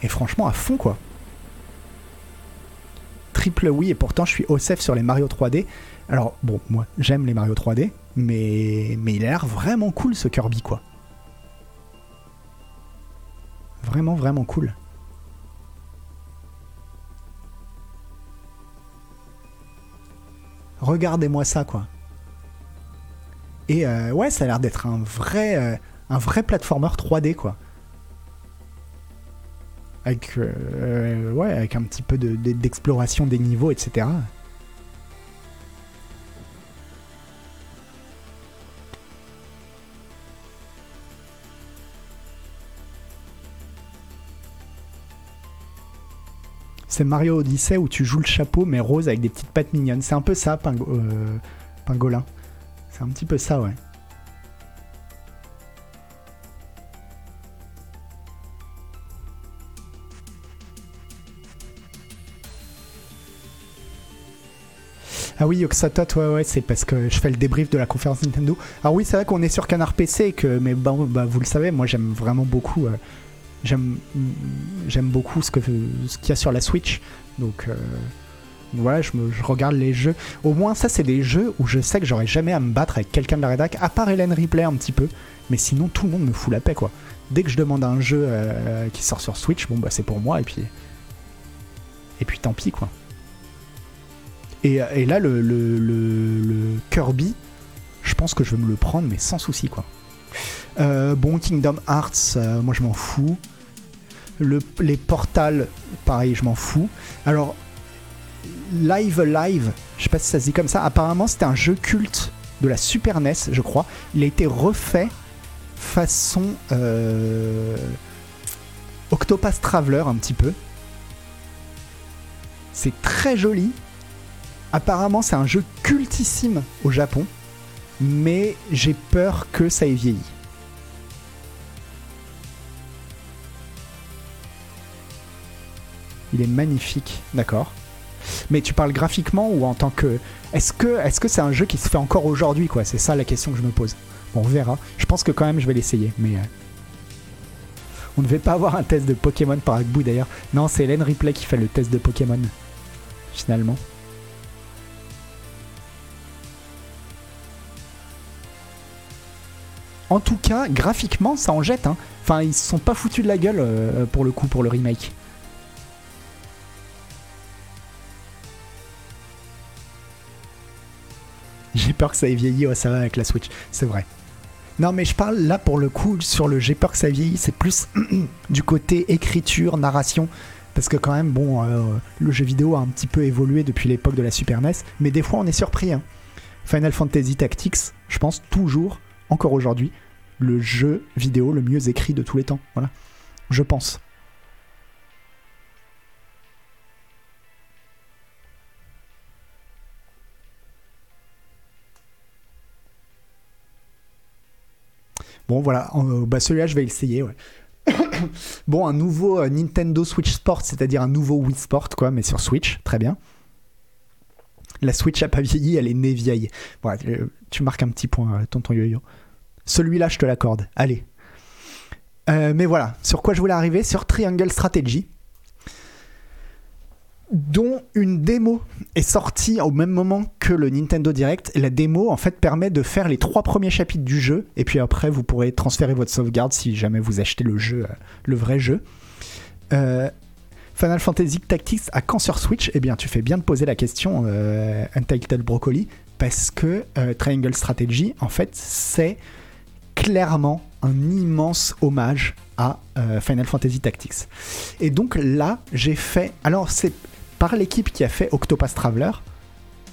et franchement, à fond, quoi. Triple oui, et pourtant, je suis OSEF sur les Mario 3D. Alors, bon, moi, j'aime les Mario 3D, mais, mais il a l'air vraiment cool, ce Kirby, quoi. Vraiment, vraiment cool. Regardez-moi ça, quoi. Et euh, ouais, ça a l'air d'être un vrai, euh, un vrai platformer 3D, quoi. Avec, euh, euh, ouais, avec un petit peu de- de- d'exploration des niveaux, etc. c'est Mario Odyssey où tu joues le chapeau mais rose avec des petites pattes mignonnes. C'est un peu ça, Ping euh, Pingolin. C'est un petit peu ça, ouais. Ah oui, Oxatot, ouais, ouais, c'est parce que je fais le débrief de la conférence Nintendo. Ah oui, c'est vrai qu'on est sur Canard PC, que, mais bon, vous le savez, moi j'aime vraiment beaucoup euh, j'aime, j'aime beaucoup ce que ce qu'il y a sur la Switch. Donc euh, voilà, je, me, je regarde les jeux. Au moins, ça, c'est des jeux où je sais que j'aurais jamais à me battre avec quelqu'un de la rédac, à part Hélène Ripley un petit peu. Mais sinon, tout le monde me fout la paix, quoi. Dès que je demande un jeu euh, qui sort sur Switch, bon bah c'est pour moi, et puis et puis tant pis, quoi. Et, et là, le, le, le- Kirby, je pense que je vais me le prendre, mais sans souci, quoi. Euh, bon, Kingdom Hearts, euh, moi je m'en fous. Le, les Portal, pareil, je m'en fous. Alors, Live Live, je sais pas si ça se dit comme ça, apparemment c'était un jeu culte de la Super NES, je crois. Il a été refait façon euh, Octopath Traveler un petit peu. C'est très joli. Apparemment, c'est un jeu cultissime au Japon, mais j'ai peur que ça ait vieilli. Il est magnifique, d'accord. Mais tu parles graphiquement ou en tant que. Est-ce que c'est un jeu qui se fait encore aujourd'hui, quoi? C'est ça la question que je me pose. Bon, on verra. Je pense que quand même je vais l'essayer, mais. euh, On ne devait pas avoir un test de Pokémon par Agbu d'ailleurs. Non, c'est Hélène Ripley qui fait le test de Pokémon. Finalement. En tout cas, graphiquement, ça en jette. Hein. Enfin, ils se sont pas foutus de la gueule euh, pour le coup, pour le remake. (laughs) J'ai peur que ça ait vieilli, ouais, ça va avec la Switch, c'est vrai. Non, mais je parle là pour le coup sur le j'ai peur que ça vieillit, c'est plus (clears throat) du côté écriture, narration. Parce que quand même, bon, euh, le jeu vidéo a un petit peu évolué depuis l'époque de la Super NES, mais des fois on est surpris. hein. Final Fantasy Tactics, je pense toujours, encore aujourd'hui, le jeu vidéo le mieux écrit de tous les temps. Voilà. Je pense. Bon, voilà. euh, bah, celui-là, je vais essayer, (coughs) bon, un nouveau euh, Nintendo Switch Sport, c'est-à-dire un nouveau Wii Sport, quoi, mais sur Switch, très bien. La Switch a pas vieilli, elle est née vieille. Euh, tu marques un petit point, tonton yo-yo. Celui-là, je te l'accorde. Allez. Mais voilà, sur quoi je voulais arriver? Sur Triangle Strategy, dont une démo est sortie au même moment que le Nintendo Direct. La démo, en fait, permet de faire les trois premiers chapitres du jeu, et puis après, vous pourrez transférer votre sauvegarde si jamais vous achetez le jeu, euh, le vrai jeu. Euh, Final Fantasy Tactics à quand sur Switch? Eh bien, tu fais bien de poser la question, euh, Untitled Broccoli, parce que euh, Triangle Strategy, en fait, c'est clairement un immense hommage à Final Fantasy Tactics. Et donc là, j'ai fait. Alors, c'est par l'équipe qui a fait Octopath Traveler,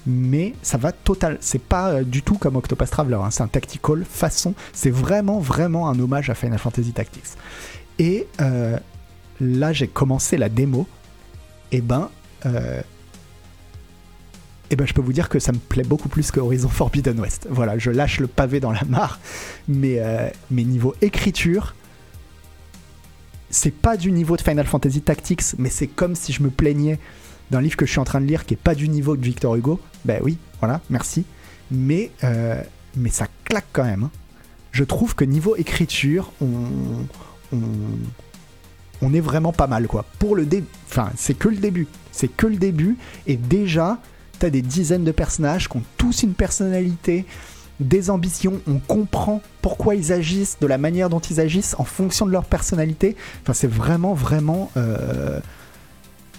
mais ça va total. C'est pas euh, du tout comme Octopath Traveler, hein, c'est un tactical façon. C'est vraiment, vraiment un hommage à Final Fantasy Tactics. Et euh, là, j'ai commencé la démo. Et ben. euh, et ben, je peux vous dire que ça me plaît beaucoup plus que Horizon Forbidden West. Voilà, je lâche le pavé dans la mare, mais, euh, mais niveau écriture, c'est pas du niveau de Final Fantasy Tactics, mais c'est comme si je me plaignais d'un livre que je suis en train de lire qui est pas du niveau de Victor Hugo. Ben oui, voilà, merci. Mais, euh, ça claque quand même. hein. Je trouve que niveau écriture, on, on, on est vraiment pas mal, quoi. Pour le début, enfin, c'est que le début. C'est que le début, et déjà, t'as des dizaines de personnages qui ont tous une personnalité, des ambitions, on comprend pourquoi ils agissent, de la manière dont ils agissent en fonction de leur personnalité. Enfin, c'est vraiment, vraiment. euh,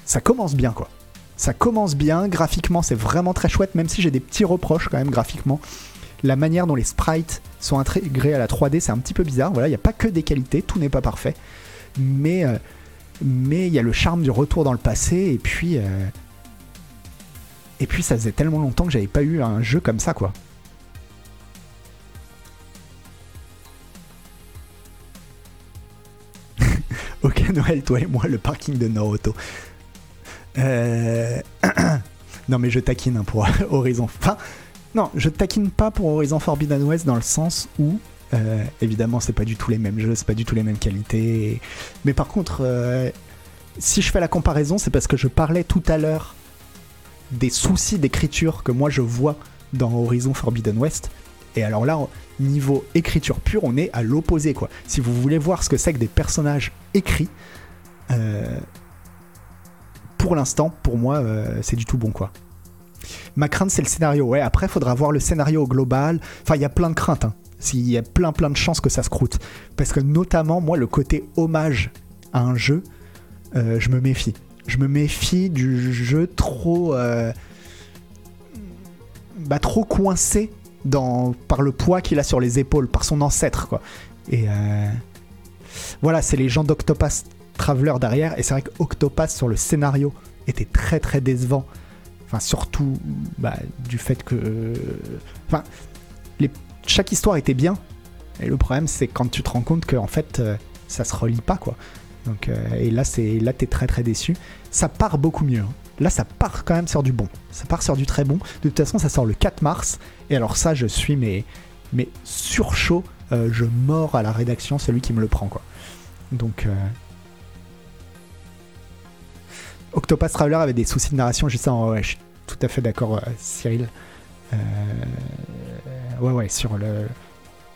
Ça commence bien, quoi. Ça commence bien, graphiquement, c'est vraiment très chouette, même si j'ai des petits reproches quand même graphiquement. La manière dont les sprites sont intégrés à la 3D, c'est un petit peu bizarre. Voilà, il n'y a pas que des qualités, tout n'est pas parfait. Mais euh, mais il y a le charme du retour dans le passé, et puis. euh, et puis ça faisait tellement longtemps que j'avais pas eu un jeu comme ça, quoi. (laughs) ok, Noël, toi et moi, le parking de Naruto. Euh... (clears throat) non, mais je taquine hein, pour (laughs) Horizon. Enfin, non, je taquine pas pour Horizon Forbidden West dans le sens où, euh, évidemment, c'est pas du tout les mêmes jeux, c'est pas du tout les mêmes qualités. Mais par contre, euh, si je fais la comparaison, c'est parce que je parlais tout à l'heure des soucis d'écriture que moi je vois dans Horizon Forbidden West. Et alors là, niveau écriture pure, on est à l'opposé quoi. Si vous voulez voir ce que c'est que des personnages écrits, euh, pour l'instant, pour moi, euh, c'est du tout bon quoi. Ma crainte, c'est le scénario. Ouais, après, faudra voir le scénario global. Enfin, il y a plein de craintes. Hein. Il y a plein, plein de chances que ça se croûte. Parce que, notamment, moi, le côté hommage à un jeu, euh, je me méfie. Je me méfie du jeu trop. Euh, bah, trop coincé dans, par le poids qu'il a sur les épaules, par son ancêtre, quoi. Et. Voilà, c'est les gens d'Octopath Traveler derrière. Et c'est vrai qu'Octopath, sur le scénario, était très, très décevant. Enfin, surtout bah, du fait que. Enfin, les, chaque histoire était bien. Et le problème, c'est quand tu te rends compte que en fait, euh, ça se relie pas, quoi. Donc, euh, et là, c'est là, t'es très très déçu. Ça part beaucoup mieux. hein. Là, ça part quand même sur du bon. Ça part sur du très bon. De toute façon, ça sort le 4 mars. Et alors ça, je suis mais mais sur chaud. Euh, je mords à la rédaction, celui qui me le prend, quoi. Donc. euh, Octopath Traveler avait des soucis de narration juste ça. Ouais, je suis tout à fait d'accord, euh, Cyril. Euh, ouais, ouais, sur le.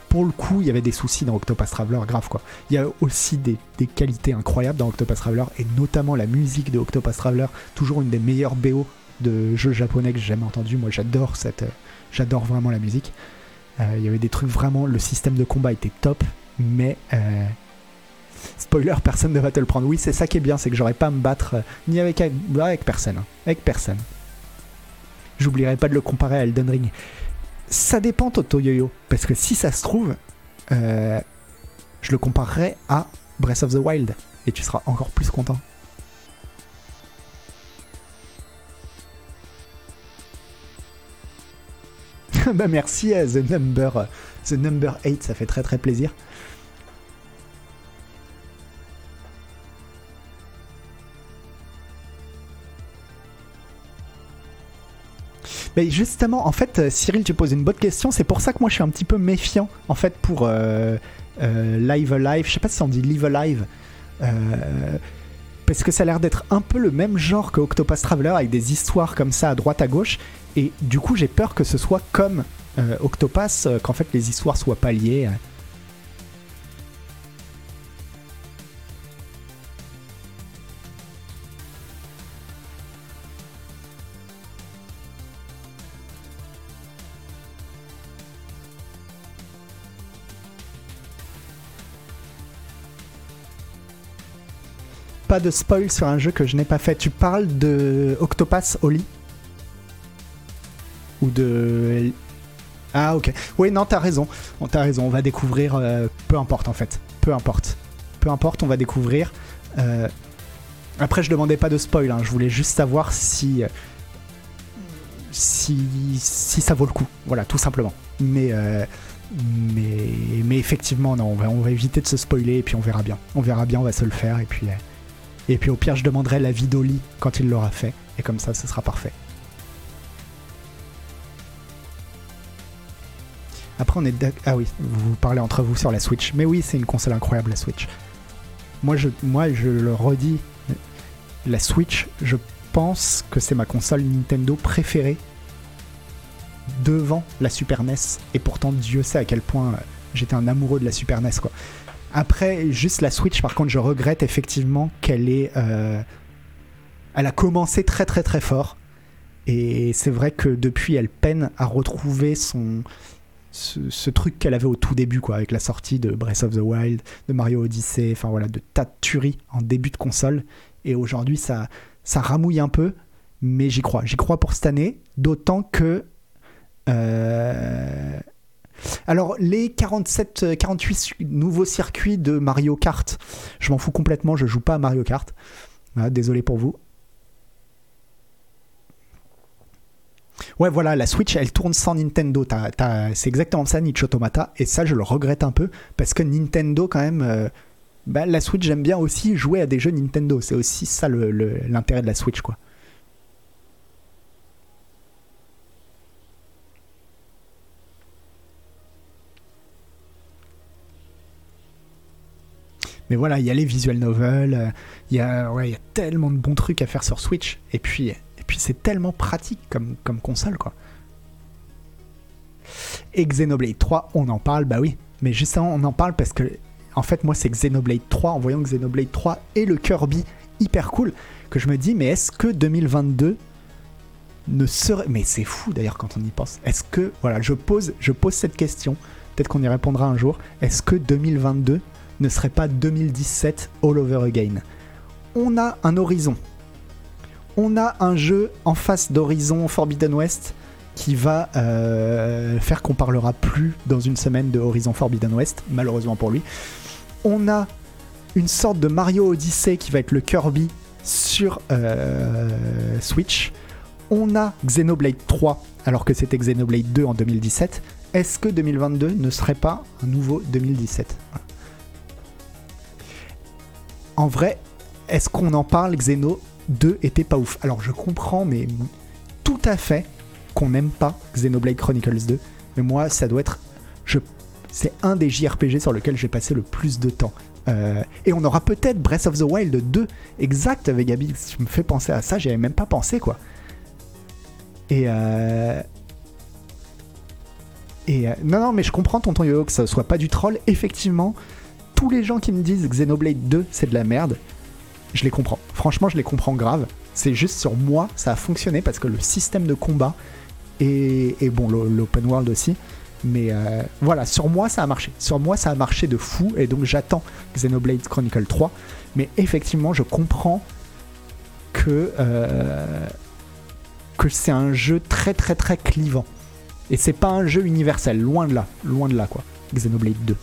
Pour le coup, il y avait des soucis dans Octopath Traveler, grave quoi. Il y a aussi des, des qualités incroyables dans Octopath Traveler, et notamment la musique de Octopath Traveler, toujours une des meilleures BO de jeux japonais que j'ai jamais entendu. Moi, j'adore cette, euh, j'adore vraiment la musique. Il y avait des trucs vraiment, le système de combat était top, mais spoiler, personne ne va te le prendre. Oui, c'est ça qui est bien, c'est que j'aurais pas à me battre euh, ni avec avec personne, hein. avec personne. J'oublierai pas de le comparer à Elden Ring. Ça dépend Toto Yo-Yo, parce que si ça se trouve, euh, je le comparerai à Breath of the Wild, et tu seras encore plus content. (laughs) bah merci à The Number, euh, The Number 8, ça fait très très plaisir. Mais justement, en fait, euh, Cyril, tu poses une bonne question. C'est pour ça que moi, je suis un petit peu méfiant, en fait, pour euh, euh, Live Alive. Je sais pas si on dit Live Alive. Parce que ça a l'air d'être un peu le même genre que Octopath Traveler, avec des histoires comme ça à droite à gauche. Et du coup, j'ai peur que ce soit comme euh, qu'en fait, les histoires soient pas liées. hein. De spoil sur un jeu que je n'ai pas fait. Tu parles de Octopath Oli Ou de. Ah, ok. Oui, non, t'as raison. On T'as raison. On va découvrir. euh, peu importe, en fait. Peu importe. Peu importe, on va découvrir. Euh, Après, je demandais pas de spoil. hein. Je voulais juste savoir si. euh, Si, si ça vaut le coup. Voilà, tout simplement. Mais. mais, mais effectivement, non, on va, on va éviter de se spoiler et puis on verra bien. On verra bien, on va se le faire et puis, et puis au pire, je demanderai l'avis d'Oli quand il l'aura fait. Et comme ça, ce sera parfait. Après, on est d'ac- Ah oui, vous parlez entre vous sur la Switch. Mais oui, c'est une console incroyable, la Switch. Moi, je, moi, je le redis. La Switch, je pense que c'est ma console Nintendo préférée devant la Super NES. Et pourtant, Dieu sait à quel point euh, j'étais un amoureux de la Super NES, quoi. Après, juste la Switch, par contre, je regrette effectivement qu'elle est. euh, Elle a commencé très très très fort. Et c'est vrai que depuis, elle peine à retrouver son. Ce, truc qu'elle avait au tout début, quoi, avec la sortie de Breath of the Wild, de Mario Odyssey, enfin voilà, de tas de tueries en début de console. Et aujourd'hui, ça, ça ramouille un peu, mais j'y crois. J'y crois pour cette année, d'autant que. euh, alors, les 47, euh, 48 su- nouveaux circuits de Mario Kart, je m'en fous complètement, je joue pas à Mario Kart. Désolé pour vous. Ouais, voilà, la Switch, elle tourne sans Nintendo. C'est exactement ça, Niche Automata. Et ça, je le regrette un peu, parce que Nintendo, quand même, euh, bah, la Switch, j'aime bien aussi jouer à des jeux Nintendo. C'est aussi ça l'intérêt de la Switch, quoi. Mais voilà, il y a les visual novels, euh, il y, a, ouais, y a tellement de bons trucs à faire sur Switch. Et puis, et puis c'est tellement pratique comme, comme console, quoi. Et Xenoblade 3, on en parle, bah oui. Mais justement, on en parle parce que, en fait, moi, c'est Xenoblade 3, en voyant Xenoblade 3 et le Kirby hyper cool, que je me dis, mais est-ce que 2022 ne serait. Mais c'est fou d'ailleurs quand on y pense. Est-ce que. Voilà, je pose, je pose cette question. Peut-être qu'on y répondra un jour. Est-ce que 2022 ne serait pas 2017 all over again On a un horizon. On a un jeu en face d'Horizon Forbidden West qui va euh, faire qu'on parlera plus dans une semaine de Horizon Forbidden West, malheureusement pour lui. On a une sorte de Mario Odyssey qui va être le Kirby sur euh, Switch. On a Xenoblade 3 alors que c'était Xenoblade 2 en 2017. Est-ce que 2022 ne serait pas un nouveau 2017 En vrai, est-ce qu'on en parle Xeno 2 était pas ouf? Alors je comprends, mais tout à fait qu'on n'aime pas Xenoblade Chronicles 2. Mais moi, ça doit être. C'est un des JRPG sur lequel j'ai passé le plus de temps. Euh, et on aura peut-être Breath of the Wild 2 exact avec Gabi. Je me fais penser à ça, j'y même pas pensé quoi. Et euh... Euh, non, non, mais je comprends, tonton Yo, que ça soit pas du troll. Effectivement, tous les gens qui me disent Xenoblade 2 c'est de la merde, je les comprends. Franchement, je les comprends grave. C'est juste sur moi, ça a fonctionné parce que le système de combat et, bon, l'open world aussi. Mais euh, voilà, sur moi ça a marché. Sur moi ça a marché de fou et donc j'attends Xenoblade Chronicle 3. Mais effectivement, je comprends que, euh, que c'est un jeu très très très clivant. Et c'est pas un jeu universel, loin de là, loin de là quoi. Xenoblade 2.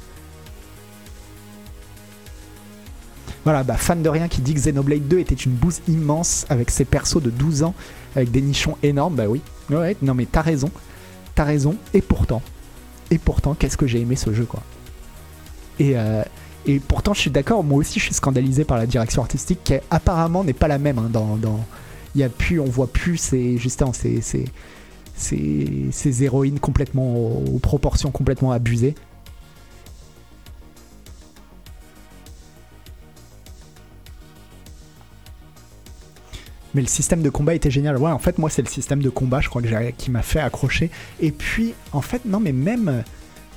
Voilà, bah, fan de rien qui dit que Xenoblade 2 était une bouse immense avec ses persos de 12 ans, avec des nichons énormes, bah oui. Ouais, non mais t'as raison, t'as raison, et pourtant, et pourtant, qu'est-ce que j'ai aimé ce jeu, quoi. Et, euh, pourtant, je suis d'accord, moi aussi je suis scandalisé par la direction artistique qui apparemment n'est pas la même. Hein, dans, y a plus, on voit plus ces, justement, ces, ces, ces, ces héroïnes complètement aux proportions complètement abusées. Mais le système de combat était génial. Ouais, en fait, moi, c'est le système de combat, je crois, que qui m'a fait accrocher. Et puis, en fait, non, mais même,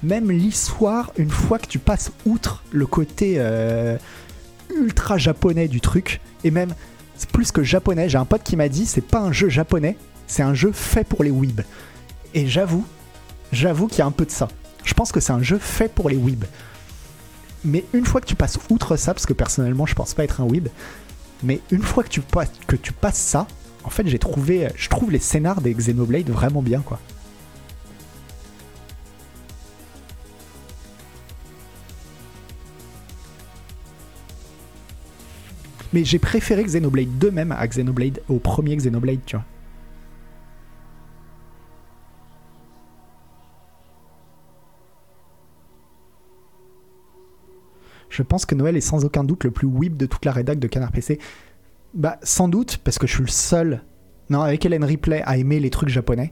l'histoire, une fois que tu passes outre le côté euh, ultra japonais du truc, et même, plus que japonais, j'ai un pote qui m'a dit, c'est pas un jeu japonais, c'est un jeu fait pour les weebs. Et j'avoue, j'avoue qu'il y a un peu de ça. Je pense que c'est un jeu fait pour les weebs. Mais une fois que tu passes outre ça, parce que personnellement, je pense pas être un weeb, mais une fois que tu, passes, ça, en fait, j'ai trouvé, je trouve les scénars des Xenoblade vraiment bien, quoi. Mais j'ai préféré Xenoblade 2 même à Xenoblade, au premier Xenoblade, tu vois. Je pense que Noël est sans aucun doute le plus whip de toute la rédac de Canard PC. Bah, sans doute, parce que je suis le seul, non, avec Hélène Ripley, à aimer les trucs japonais.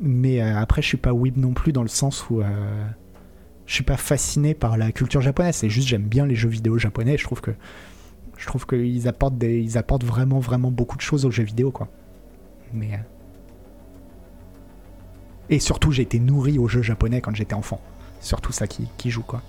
Mais euh, après, je suis pas whip non plus dans le sens où euh, je suis pas fasciné par la culture japonaise. C'est juste, j'aime bien les jeux vidéo japonais. Je trouve que je trouve qu'ils apportent des, ils apportent vraiment, vraiment beaucoup de choses aux jeux vidéo, quoi. Mais euh, et surtout, j'ai été nourri aux jeux japonais quand j'étais enfant. Surtout ça qui, qui joue, quoi.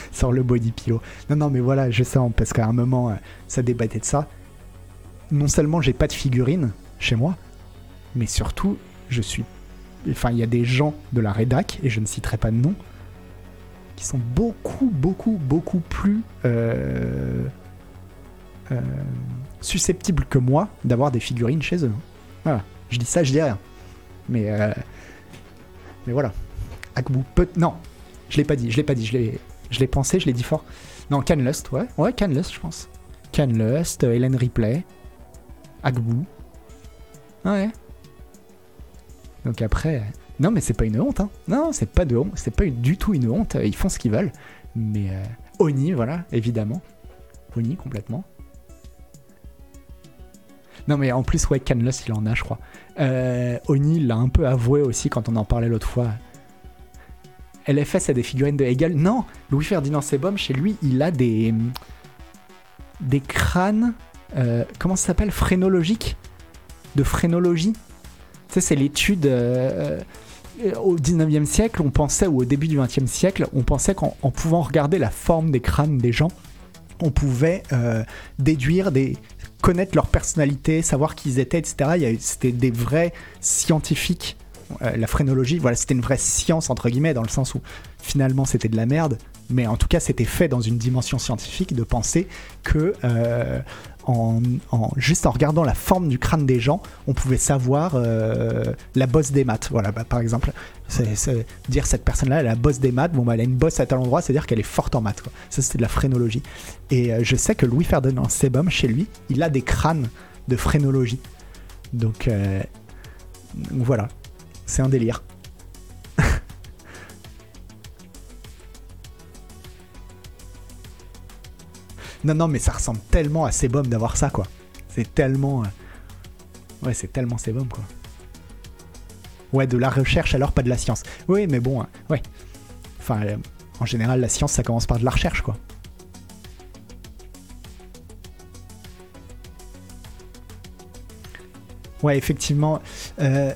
(laughs) sur le body pillow. Non, non, mais voilà, je sens, parce qu'à un moment, euh, ça débattait de ça. Non seulement j'ai pas de figurine chez moi, mais surtout, je suis. Enfin, il y a des gens de la rédac, et je ne citerai pas de nom, qui sont beaucoup, beaucoup, beaucoup plus euh, euh, susceptibles que moi d'avoir des figurines chez eux. Voilà, je dis ça, je dis rien. Mais, mais voilà. Akbou. Non, je l'ai pas dit, je l'ai pas dit, je l'ai je l'ai pensé, je l'ai dit fort. Non, Canlust, ouais. Ouais, Canlust, je pense. Canlust, euh, Hélène Ripley, Agbu. Ouais. Donc après. Non, mais c'est pas une honte, hein. Non, c'est pas de honte. C'est pas du tout une honte. Ils font ce qu'ils veulent. Mais. Euh, Oni, voilà, évidemment. Oni, complètement. Non, mais en plus, ouais, Canlust, il en a, je crois. Euh, Oni l'a un peu avoué aussi quand on en parlait l'autre fois LFS a des figurines de Hegel. Non, Louis-Ferdinand Sebom, chez lui, il a des, crânes, euh, comment ça s'appelle Phrénologiques De phrénologie. Tu c'est l'étude. euh, euh, au 19e siècle, on pensait, ou au début du 20e siècle, on pensait qu'en en pouvant regarder la forme des crânes des gens, on pouvait déduire des connaître leur personnalité, savoir qui ils étaient, etc. C'était des vrais scientifiques. Euh, la phrénologie, voilà, c'était une vraie science entre guillemets dans le sens où finalement c'était de la merde, mais en tout cas c'était fait dans une dimension scientifique de penser que euh, en, juste en regardant la forme du crâne des gens, on pouvait savoir euh, la bosse des maths. Voilà, bah, par exemple, c'est, c'est dire cette personne-là, elle a la bosse des maths, bon bah elle a une bosse à tel endroit, c'est-à-dire qu'elle est forte en maths. Ça c'était de la phrénologie. Et je sais que Louis Ferdinand Sebom, chez lui, il a des crânes de phrénologie. Donc voilà, c'est un délire. (laughs) non, non, mais ça ressemble tellement à Sebom d'avoir ça, quoi. C'est tellement. euh, Ouais, c'est tellement Sebom, quoi. Ouais, de la recherche alors, pas de la science. Oui, mais bon, euh, ouais. Enfin, euh, en général, la science, ça commence par de la recherche, quoi. Ouais, effectivement. euh,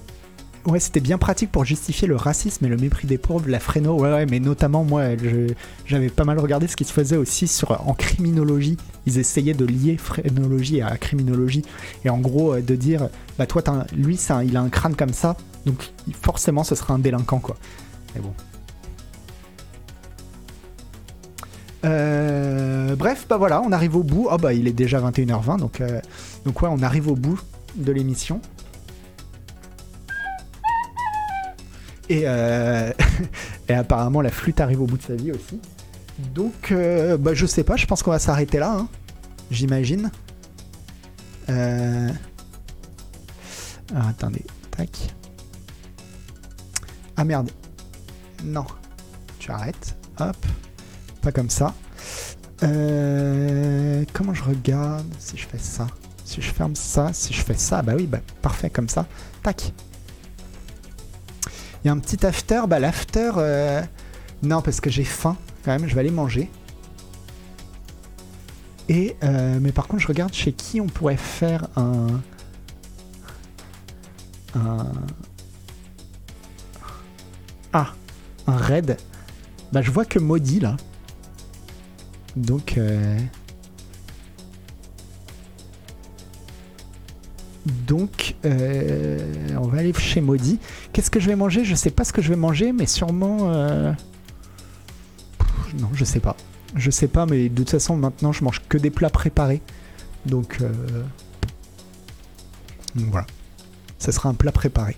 ouais, c'était bien pratique pour justifier le racisme et le mépris des pauvres, la fréno. Ouais, ouais, mais notamment, moi, j'avais pas mal regardé ce qui se faisait aussi sur, en criminologie. Ils essayaient de lier frénologie à criminologie. Et en gros, euh, de dire, bah, toi, un- lui, il a un crâne comme ça, donc forcément, ce sera un délinquant, quoi. Mais bon. Euh, bref, bah voilà, on arrive au bout. Oh bah il est déjà 21h20, donc, euh, donc ouais, on arrive au bout de l'émission. Et, euh, (laughs) et apparemment la flûte arrive au bout de sa vie aussi. Donc euh, bah je sais pas, je pense qu'on va s'arrêter là, hein, j'imagine. Euh... ah, attendez, tac. Ah merde. Non. Tu arrêtes. Hop. Pas comme ça. Comment je regarde si je fais ça? Si je ferme ça, si je fais ça, bah oui, bah parfait comme ça. Tac. Il y a un petit after, bah l'after, euh, non parce que j'ai faim quand même, je vais aller manger. Et euh, mais par contre, je regarde chez qui on pourrait faire un un ah un raid. Bah je vois que maudit là. Donc, euh, donc, euh, on va aller chez Maudit. Qu'est-ce que je vais manger? Je sais pas ce que je vais manger, mais sûrement. euh, Non, je sais pas. Je sais pas, mais de toute façon, maintenant, je mange que des plats préparés. Donc, euh, voilà. Ça sera un plat préparé.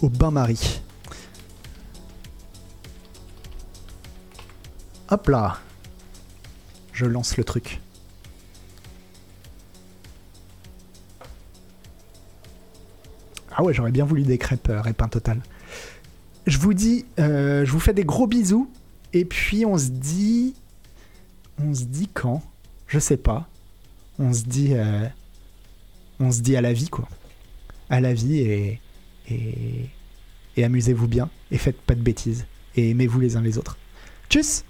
Au bain-marie. Hop là. Je lance le truc. Ah ouais, j'aurais bien voulu des crêpes euh, Répin Total. Je vous dis, euh, je vous fais des gros bisous. Et puis on se dit... On se dit quand? Je sais pas. On se dit... euh, on se dit à la vie, quoi. À la vie et... Et, et amusez-vous bien. Et faites pas de bêtises. Et aimez-vous les uns les autres. Tchuss